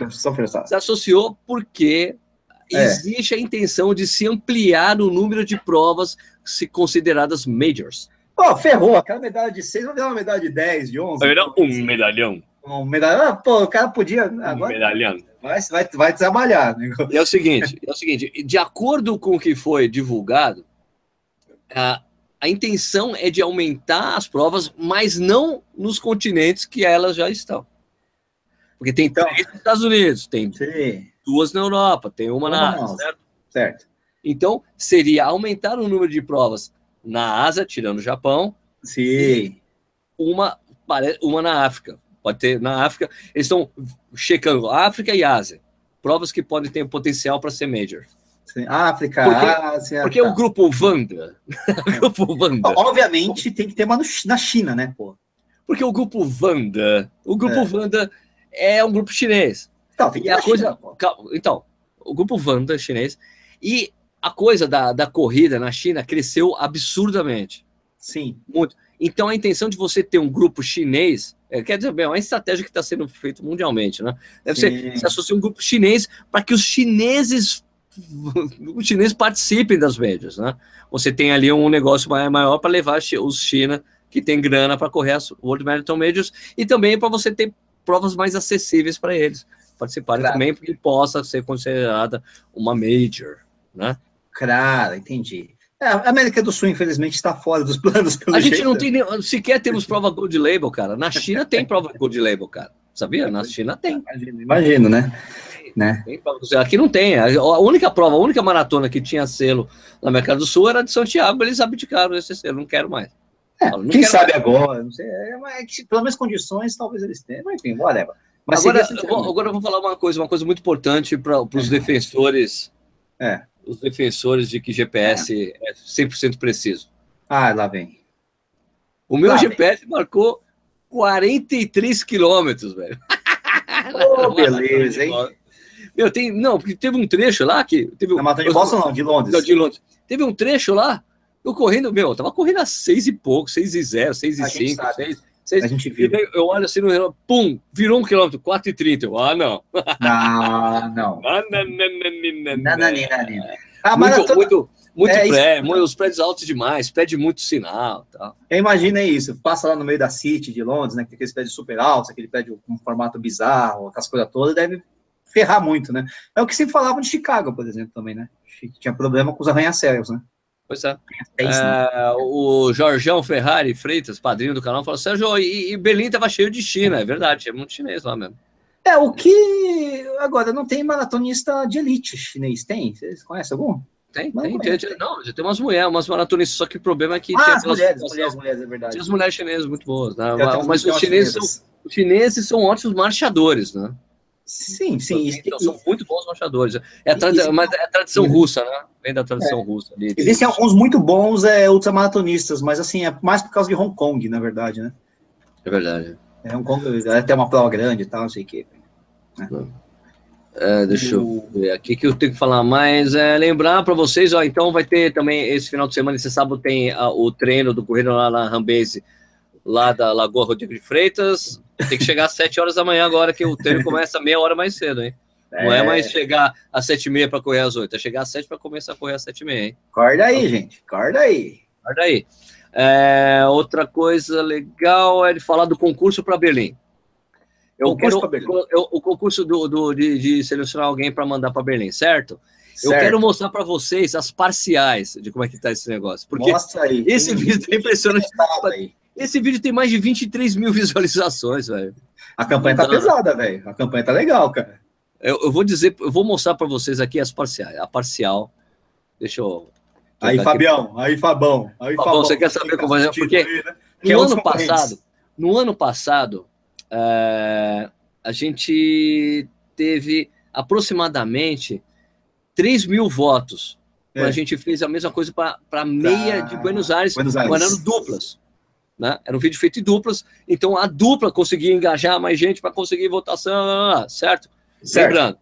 se associou porque é. Existe a intenção de se ampliar o número de provas se consideradas majors. Pô, ferrou. Aquela medalha de 6 vai virar uma medalha de 10, de 11. Vai virar um medalhão. Um medalhão. Ah, pô, o cara podia. Agora, um medalhão. Vai, vai, vai trabalhar. Né? E é o seguinte: é o seguinte, de acordo com o que foi divulgado, a, a intenção é de aumentar as provas, mas não nos continentes que elas já estão. Porque tem então, três nos Estados Unidos, tem sim duas na Europa, tem uma, na Ásia, certo? Certo. Então, seria aumentar o número de provas na Ásia, tirando o Japão. Sim. Uma, uma na África. Pode ter na África. Eles estão checando África e Ásia. Provas que podem ter potencial para ser major. Sim. África, porque, Ásia. Porque tá. [laughs] o grupo Vanda. o grupo Vanda. Obviamente tem que ter uma na China, né, pô? Porque o grupo Vanda. O grupo é. Vanda é um grupo chinês. Então, tem e a coisa. então, o grupo Vanda chinês. E a coisa da, da corrida na China cresceu absurdamente. Sim. Muito. Então a intenção de você ter um grupo chinês, é, quer dizer, bem, é uma estratégia que está sendo feita mundialmente, né? Deve ser se associar um grupo chinês para que os chineses [laughs] os chineses participem das médias, né? Você tem ali um negócio maior para levar os China que tem grana para correr as World Marathon Majors e também para você ter provas mais acessíveis para eles participarem claro. também, porque possa ser considerada uma major, né? Claro, entendi. É, a América do Sul, infelizmente, está fora dos planos. Pelo a jeito. gente não tem nem, sequer temos prova Gold Label, cara. Na China tem prova Gold Label, cara. Sabia? Na China tem. Imagino, imagino né? né? Aqui não tem. A única prova, a única maratona que tinha selo na América do Sul era de Santiago. Eles abdicaram esse selo. Não quero mais. É, não quem sabe mais. agora? Não sei. É, mas, pelo menos condições, talvez eles tenham. Mas enfim, whatever. Mas agora, eu vou, agora eu vou falar uma coisa, uma coisa muito importante para os é. defensores. É. Os defensores de que GPS é, é 100% preciso. Ah, lá vem. O meu lá GPS vem. marcou 43 quilômetros, velho. [laughs] Oh, beleza, hein? Meu, tem. Não, porque teve um trecho lá que. Teve, Na Mata de Boston, não, de Londres. Não, de Londres. Teve um trecho lá, eu correndo, meu, eu tava correndo a 6 e pouco, 6 e 0, 6 e 5, 6. Vocês, a gente viu. Eu olho assim no relógio, pum, virou um quilômetro, 4,30. Eu, [laughs] ah, não. Não, não. Ah, muito, muito, muito é, pré, isso... os prédios altos demais, pede muito sinal. Tal. Eu imaginei isso, passa lá no meio da City de Londres, né, que tem aqueles prédios super altos, aquele prédio com um formato bizarro, aquelas coisas todas, deve ferrar muito, né? É o que sempre falavam de Chicago, por exemplo, também, né? Tinha problema com os arranha-céus, né? Pois é. é, é o Jorgão Ferrari Freitas, padrinho do canal, falou: Sérgio, e, e Berlim tava cheio de China, é verdade, tinha muito chinês lá mesmo. É, o que. Agora, não tem maratonista de elite chinês, tem? Vocês conhecem algum? Tem, tem, tem, tem, Não, já tem umas mulheres, umas maratonistas, só que o problema é que. Ah, as mulheres, mulheres, mulheres, é verdade. Tinha as mulheres chinesas muito boas, né? Mas os chineses, são, os chineses são ótimos marchadores, né? Sim, sim. Então, são muito bons marchadores. É a, tradi mas é a tradição russa, né? Vem da tradição é. russa. Ali, Existem alguns muito bons é, ultramaratonistas, mas assim, é mais por causa de Hong Kong, na verdade, né? É verdade. É, Hong Kong é até uma prova grande e tal, não sei o quê. Né? É, deixa eu ver aqui que eu tenho que falar mais. É, lembrar para vocês, ó, então vai ter também esse final de semana, esse sábado tem a, o treino do corrida lá na Rambase, lá da Lagoa Rodrigo de Freitas. Tem que chegar às 7 horas da manhã agora, que o treino começa meia hora mais cedo, hein? É. Não é mais chegar às 7 e meia para correr às 8, é chegar às 7 para começar a correr às 7 e meia, hein? Acorda aí, então, gente, acorda aí. Acorda aí. É, outra coisa legal é de falar do concurso para Berlim. Eu concurso quero, Berlim. Eu, o concurso do, do de, de, selecionar alguém para mandar para Berlim, certo? certo? Eu quero mostrar para vocês as parciais de como é que tá esse negócio. Porque Mostra aí. esse vídeo é impressionante. Esse vídeo tem mais de 23 mil [laughs] visualizações, velho. A campanha tá pesada, velho. A campanha tá legal, cara. Eu, eu vou dizer, eu vou mostrar para vocês aqui as parciais. A parcial. Deixa eu. Aí, Fabião. Aí, Fabão. Aí, Fabão. Fabão. Você quer saber como é? Porque aí, né? no, é ano passado, no ano passado, é, a gente teve aproximadamente 3 mil votos. É. A gente fez a mesma coisa para meia de Buenos Aires, Buenos Aires. duplas. Né? Era um vídeo feito em duplas, então a dupla conseguia engajar mais gente para conseguir votação, certo? certo? Lembrando,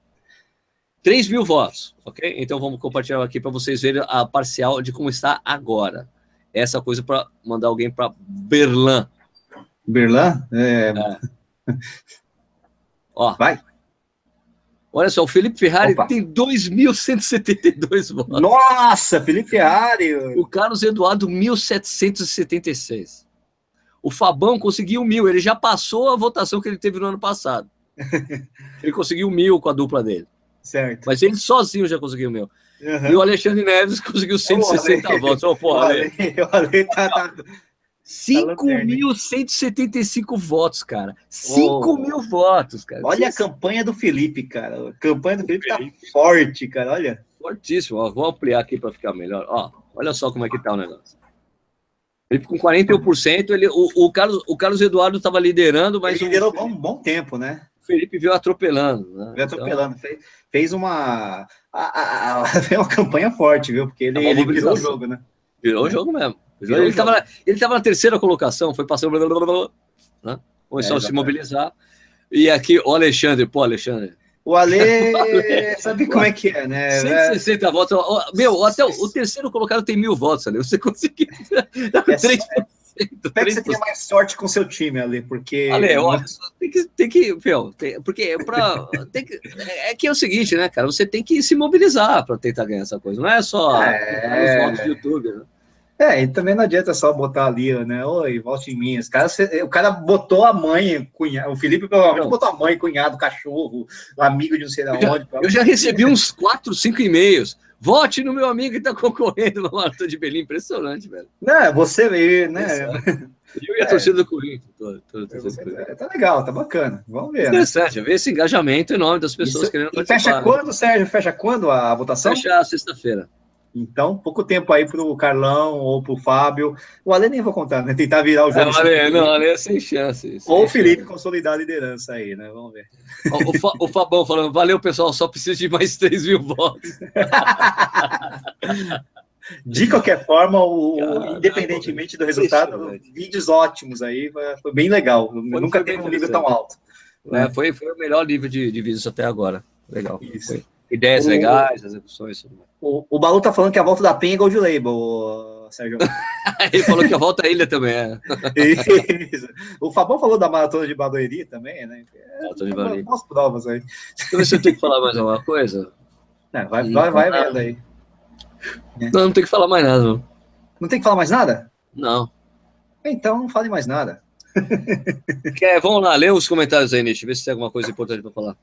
3 mil votos, ok? Então vamos compartilhar aqui para vocês verem a parcial de como está agora. Essa coisa para mandar alguém para Berlim. Berlim? É... é. Ó, Vai. Olha só, o Felipe Ferrari Opa. tem 2.172 votos. Nossa, Felipe Ferrari! O Carlos Eduardo, 1.776. O Fabão conseguiu mil, ele já passou a votação que ele teve no ano passado. [laughs] ele conseguiu mil com a dupla dele. Certo. Mas ele sozinho já conseguiu mil. Uhum. E o Alexandre Neves conseguiu 160 oh, [laughs] votos. Oh, porra, Ale, [laughs] o Ale tá, tá, 5.175 votos, cara. 5 oh. mil votos, cara. Olha a campanha do Felipe, cara. A campanha do Felipe, tá forte, cara. Olha. Fortíssimo. Ó, vou ampliar aqui para ficar melhor. Ó, olha só como é que tá o negócio. Felipe com 41%, ele, o, o, Carlos, o Carlos Eduardo estava liderando, mas. Ele liderou um bom tempo, né? O Felipe veio atropelando. Né? Veio atropelando. Então... Fez, fez uma. A, a, a, [laughs] uma campanha forte, viu? Porque ele, ele virou o jogo, né? Virou o jogo mesmo. Ele estava ele tava na terceira colocação, foi passando. Blá, blá, blá, né? Começou é, a se mobilizar. E aqui, o Alexandre, pô, Alexandre. O Ale, [laughs] sabe como é que é, né? 160 votos. Meu, até o, o terceiro colocado tem mil votos ali. Você [laughs] conseguiu. É [laughs] 3%. Espero que você tenha mais sorte com seu time, Ale, porque. Ale, olha, tem que. Tem que meu, tem, porque é pra, tem que, é que é o seguinte, né, cara? Você tem que se mobilizar para tentar ganhar essa coisa. Não é só é... os votos do YouTube, né? É, e também não adianta só botar ali, né? Oi, volte em mim. Os caras, o cara botou a mãe, cunhado, o Felipe provavelmente não. botou a mãe, cunhado, cachorro, amigo de não sei de onde. Eu já, eu já recebi [laughs] uns 4, 5 e-mails. Vote no meu amigo que está concorrendo [laughs] no Maratona de Belém. Impressionante, velho. Não, você, né? Eu e a [laughs] é. torcida do Corinthians. Tô, tô, tô, é, tá legal, tá bacana. Vamos ver. Né? Interessante, né? ver esse engajamento enorme das pessoas Isso, querendo participar. Fecha né? quando, Sérgio? Fecha quando a votação? Fecha sexta-feira. Então, pouco tempo aí para o Carlão ou para o Fábio. O Ale nem vou contar, né? Tentar virar o jogo. Não, Ale, não, Ale é sem chance. Sem ou o Felipe chance. consolidar a liderança aí, né? Vamos ver. O, o, o Fabão falando, valeu, pessoal, só preciso de mais 3 mil votos. [laughs] De qualquer forma, o, Cara, independentemente do resultado, vídeos ótimos aí, foi bem legal. Foi, nunca teve um nível tão alto. É, né? foi, foi o melhor nível de, de vídeos até agora. Legal. Ideias o, legais, execuções. O, o Balu tá falando que a volta da Penha é Gold Label, Sérgio. [laughs] Ele falou que a volta à ilha também é. [laughs] Isso. O Fabão falou da maratona de Barueri também, né? É, maratona de Barueri. Umas provas aí. Deixa eu ver se eu tenho que falar mais alguma coisa. É, vai, vai, vai vendo aí. Não, não tem que falar mais nada. Não, não tem que falar mais nada? Não. Então não fale mais nada. [laughs] Quer, vamos lá, lê os comentários aí, Nish, ver se tem alguma coisa importante para falar.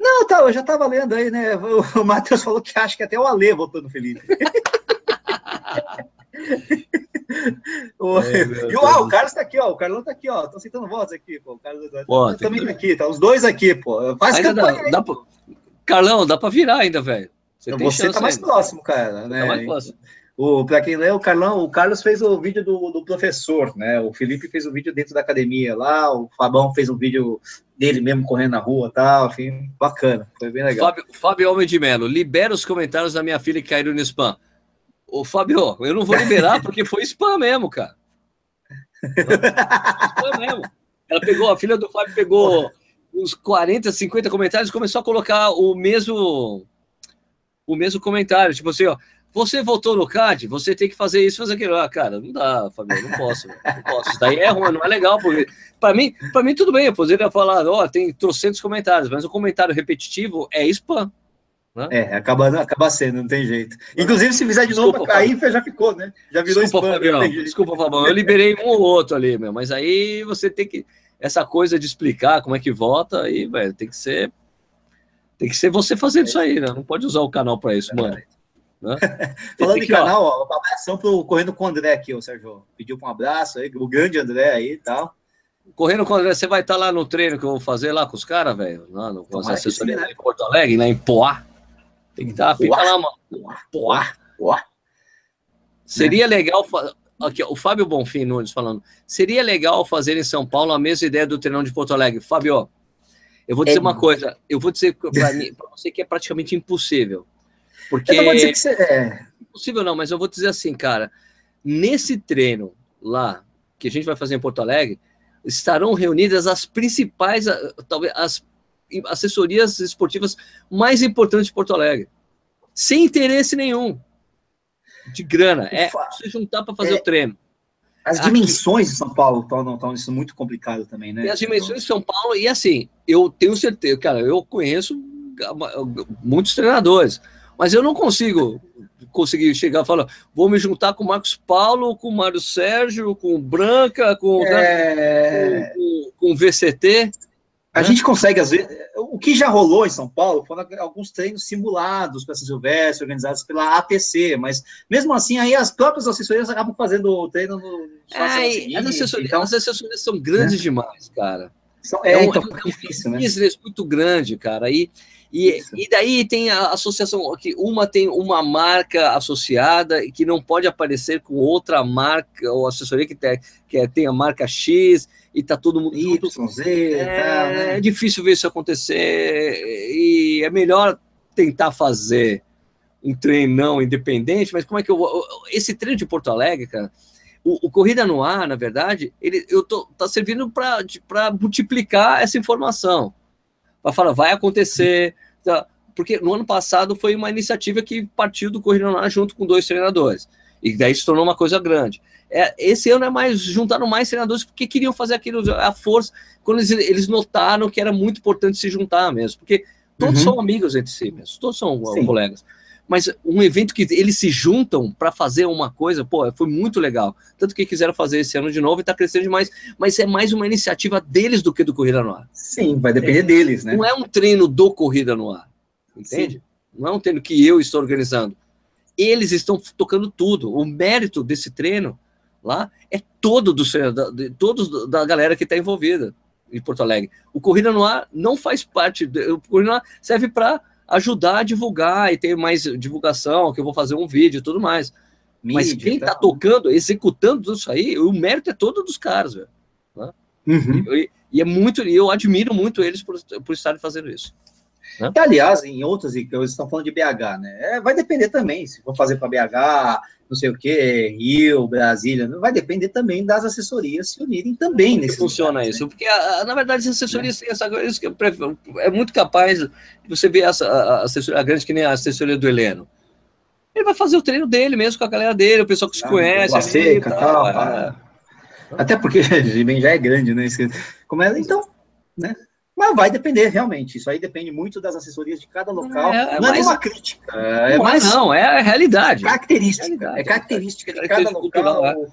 Não, tá, eu já estava lendo aí, né? O, Matheus falou que acha que até o Ale votou no Felipe. [laughs] o, é, e o, ah, o Carlos tá aqui, ó. O Carlão tá aqui, ó. Tô aceitando votos aqui, pô. O Carlos pô, também tá aqui, tá os dois aqui, pô. Faz ainda dá, dá pra... Carlão, dá pra virar ainda, velho. Você, você tá mais ainda. próximo, cara. Né? Tá mais próximo. O, para quem lê, o Carlão, o Carlos fez o vídeo do, do professor, né? O Felipe fez o vídeo dentro da academia lá, o Fabão fez um vídeo dele mesmo correndo na rua tal, enfim, bacana, foi bem legal. Fábio, Fábio Homem de Melo, libera os comentários da minha filha que caíram no spam. Ô, Fábio, eu não vou liberar porque foi spam mesmo, cara. spam mesmo. Ela pegou, a filha do Fábio pegou uns 40, 50 comentários e começou a colocar o mesmo o mesmo comentário, tipo assim, ó, você votou no CAD, você tem que fazer isso, fazer aquilo. Ah, cara, não dá, Fabio, não posso, não posso. Isso daí é ruim, não é legal, porque para mim, mim tudo bem, eu poderia falar, ó, oh, tem trocentos comentários, mas o comentário repetitivo é spam. Né? É, acaba, acaba sendo, não tem jeito. Inclusive, se fizer de Desculpa, novo, aí já ficou, né? Já virou Desculpa, spam. Fabião, Desculpa, Fabão, eu liberei um ou outro ali, meu, mas aí você tem que. Essa coisa de explicar como é que vota, aí, velho, tem que ser. Tem que ser você fazendo isso aí, né? Não pode usar o canal para isso, mano. Né? [laughs] Falando em canal, ó, um abração pro Correndo com o André aqui, o Sérgio. Pediu um abraço aí, o grande André aí e tal. Correndo com o André, você vai estar tá lá no treino que eu vou fazer lá com os caras, velho? Lá no, com as assessorias né? em Porto Alegre, lá em Poá. Tem que estar, tá, fica lá, mano. Poá. Poá. Seria né? legal. Aqui, o Fábio Bonfim Nunes falando. Seria legal fazer em São Paulo a mesma ideia do treinão de Porto Alegre. Fábio, eu vou dizer é... uma coisa. Eu vou dizer para você que é praticamente impossível. Porque. Eu não vou dizer que você é. Impossível não, mas eu vou dizer assim, cara. Nesse treino lá, que a gente vai fazer em Porto Alegre, estarão reunidas as principais, talvez as assessorias esportivas mais importantes de Porto Alegre. Sem interesse nenhum de grana. É se juntar para fazer é, o treino. As Aqui. dimensões de São Paulo tornam, isso muito complicado também, né? as dimensões de São Paulo, e assim, eu tenho certeza, cara, eu conheço muitos treinadores, mas eu não consigo conseguir chegar e falar, vou me juntar com o Marcos Paulo, com o Mário Sérgio, com o Branca, com, é... com, com, com o VCT. A né? gente consegue, às vezes. O que já rolou em São Paulo foram alguns treinos simulados para São Silvestre, organizados pela ATC, mas mesmo assim, aí as próprias assessorias acabam fazendo o treino no. É, as, assessorias, então, as assessorias são grandes né? demais, cara. São, é, é, um, então, é difícil, né? business muito grande, cara. E, e, e daí tem a associação, que uma tem uma marca associada e que não pode aparecer com outra marca, ou assessoria que tem, que tem a marca X e tá todo mundo y, Z, é, tá, né? é difícil ver isso acontecer e é melhor tentar fazer um treinão independente, mas como é que eu vou... Esse treino de Porto Alegre, cara, o, o Corrida no Ar, na verdade, ele eu tô, tá servindo para multiplicar essa informação. Para falar, vai acontecer. Tá? Porque no ano passado foi uma iniciativa que partiu do Corrida no Ar junto com dois treinadores. E daí se tornou uma coisa grande. É, esse ano é mais juntaram mais treinadores porque queriam fazer aquilo a força quando eles, eles notaram que era muito importante se juntar mesmo, porque todos uhum. são amigos entre si mesmo, todos são Sim. colegas. Mas um evento que eles se juntam para fazer uma coisa, pô, foi muito legal. Tanto que quiseram fazer esse ano de novo e está crescendo demais. Mas é mais uma iniciativa deles do que do Corrida no Ar. Sim, vai depender é. deles, né? Não é um treino do Corrida no Ar, entende? Sim. Não é um treino que eu estou organizando. Eles estão tocando tudo. O mérito desse treino lá é todo do da, de, todos da galera que está envolvida em Porto Alegre. O Corrida no Ar não faz parte, o Corrida no Ar serve para ajudar a divulgar e ter mais divulgação, que eu vou fazer um vídeo e tudo mais. Mídia, Mas quem está tá tocando, executando isso aí, o mérito é todo dos caras, velho. Né? Uhum. E, e, é muito, e eu admiro muito eles por, por estarem fazendo isso. Né? aliás, em outras, eles estão falando de BH, né? É, vai depender também, se for fazer para BH, não sei o que, Rio, Brasília, vai depender também das assessorias se unirem também nesse funciona lugares, isso? Né? Porque, na verdade, as assessorias é. essa coisa que é muito capaz de você ver essa, a assessoria grande que nem a assessoria do Heleno. Ele vai fazer o treino dele mesmo com a galera dele, o pessoal que se ah, conhece. Ali, seca, tal, tal, é. Até porque [laughs] já é grande, né? Como é, então, né? Mas vai depender, realmente. Isso aí depende muito das assessorias de cada local. É, é não é uma crítica. É, mais, não, é a realidade. Característica. É, realidade, é característica de cada local.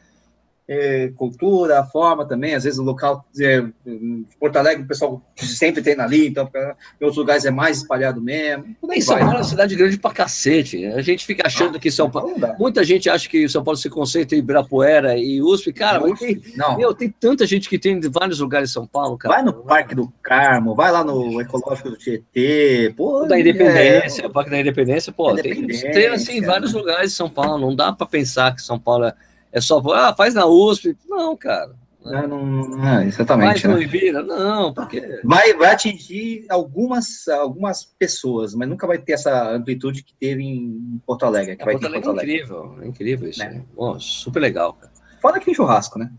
É cultura, forma também, às vezes o local, é, Porto Alegre, o pessoal sempre tem ali, então em outros lugares é mais espalhado mesmo. Em São Paulo é uma cidade grande pra cacete. A gente fica achando ah, que São Paulo. Muita gente acha que São Paulo se concentra em Ibirapuera e USP. Cara, mas tem, não. Meu, tem tanta gente que tem em vários lugares em São Paulo, cara. Vai no Parque do Carmo, vai lá no Ecológico do Tietê, pô. Da Independência, é... o Parque da Independência, pô, Independência, tem, tem assim em vários lugares de São Paulo. Não dá para pensar que São Paulo é é só, ah, faz na USP. Não, cara. Não, não, não exatamente. Faz no né? Ibira? Não, porque... Vai, vai atingir algumas, algumas pessoas, mas nunca vai ter essa amplitude que teve em Porto Alegre. Que é, vai Porto, Alegre Porto Alegre é incrível, é incrível isso. É. Bom, super legal. Cara. Fora que tem churrasco, né?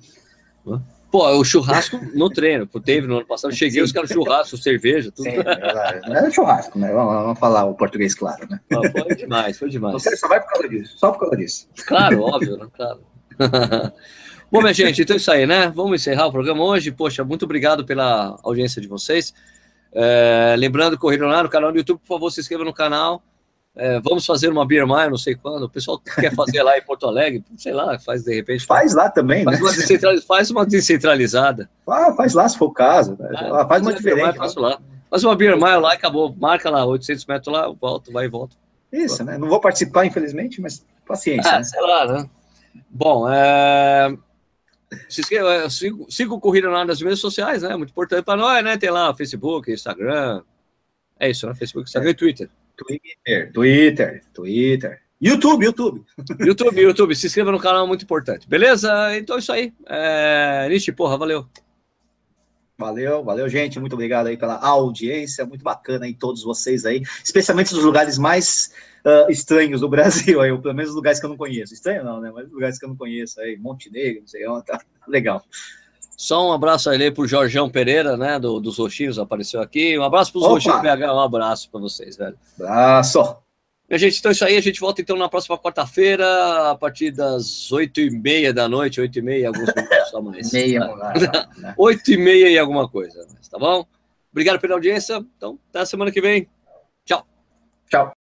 Pô, o churrasco no treino, teve no ano passado, cheguei, Sim. os caras churrasco, cerveja, tudo. Sim, é, é churrasco, né? Vamos, vamos, falar o português claro, né? foi demais, foi demais. Você só vai por causa disso, só por causa disso. Claro, óbvio, né? Claro. [laughs] Bom, minha gente, então é isso aí, né? Vamos encerrar o programa hoje. Poxa, muito obrigado pela audiência de vocês. É, lembrando, Corrida lá no canal do YouTube, por favor, se inscreva no canal. É, vamos fazer uma Beer Mile, não sei quando. O pessoal quer fazer lá em Porto Alegre, sei lá, faz de repente. Faz lá também, faz né? Uma faz uma descentralizada. Ah, faz lá, se for o caso. Né? Ah, faz uma diferente. Faz lá. Faz uma Beer Mile lá e acabou. Marca lá, 800 metros lá, volta, vai e volta. Isso, né? Não vou participar, infelizmente, mas paciência. Ah, né? sei lá, né? Bom, é... Se inscreva, siga, siga o Corrida lá nas redes sociais, né? Muito importante para nós, né? Tem lá Facebook, Instagram. É isso, né? Facebook, Instagram é. e Twitter. Twitter, Twitter, Twitter. YouTube, YouTube. YouTube, YouTube. Se inscreva no canal, muito importante. Beleza? Então é isso aí. É... Nishi, porra, valeu. Valeu, valeu, gente. Muito obrigado aí pela audiência. Muito bacana aí todos vocês aí, especialmente dos lugares mais uh, estranhos do Brasil, aí, pelo menos lugares que eu não conheço. Estranho não, né? Mas lugares que eu não conheço aí, Montenegro, não sei onde, tá [laughs] legal. Só um abraço aí pro Jorgão Pereira, né? Do, dos Roxinhos, apareceu aqui. Um abraço para os Roxinhos PH, um abraço para vocês, velho. Abraço. Minha gente, então é isso aí. A gente volta então na próxima quarta-feira, a partir das oito e meia da noite, oito e meia, alguns minutos só mais. [laughs] Meia, né? [laughs] Oito e meia e alguma coisa, tá bom? Obrigado pela audiência. Então, até a semana que vem. Tchau. Tchau.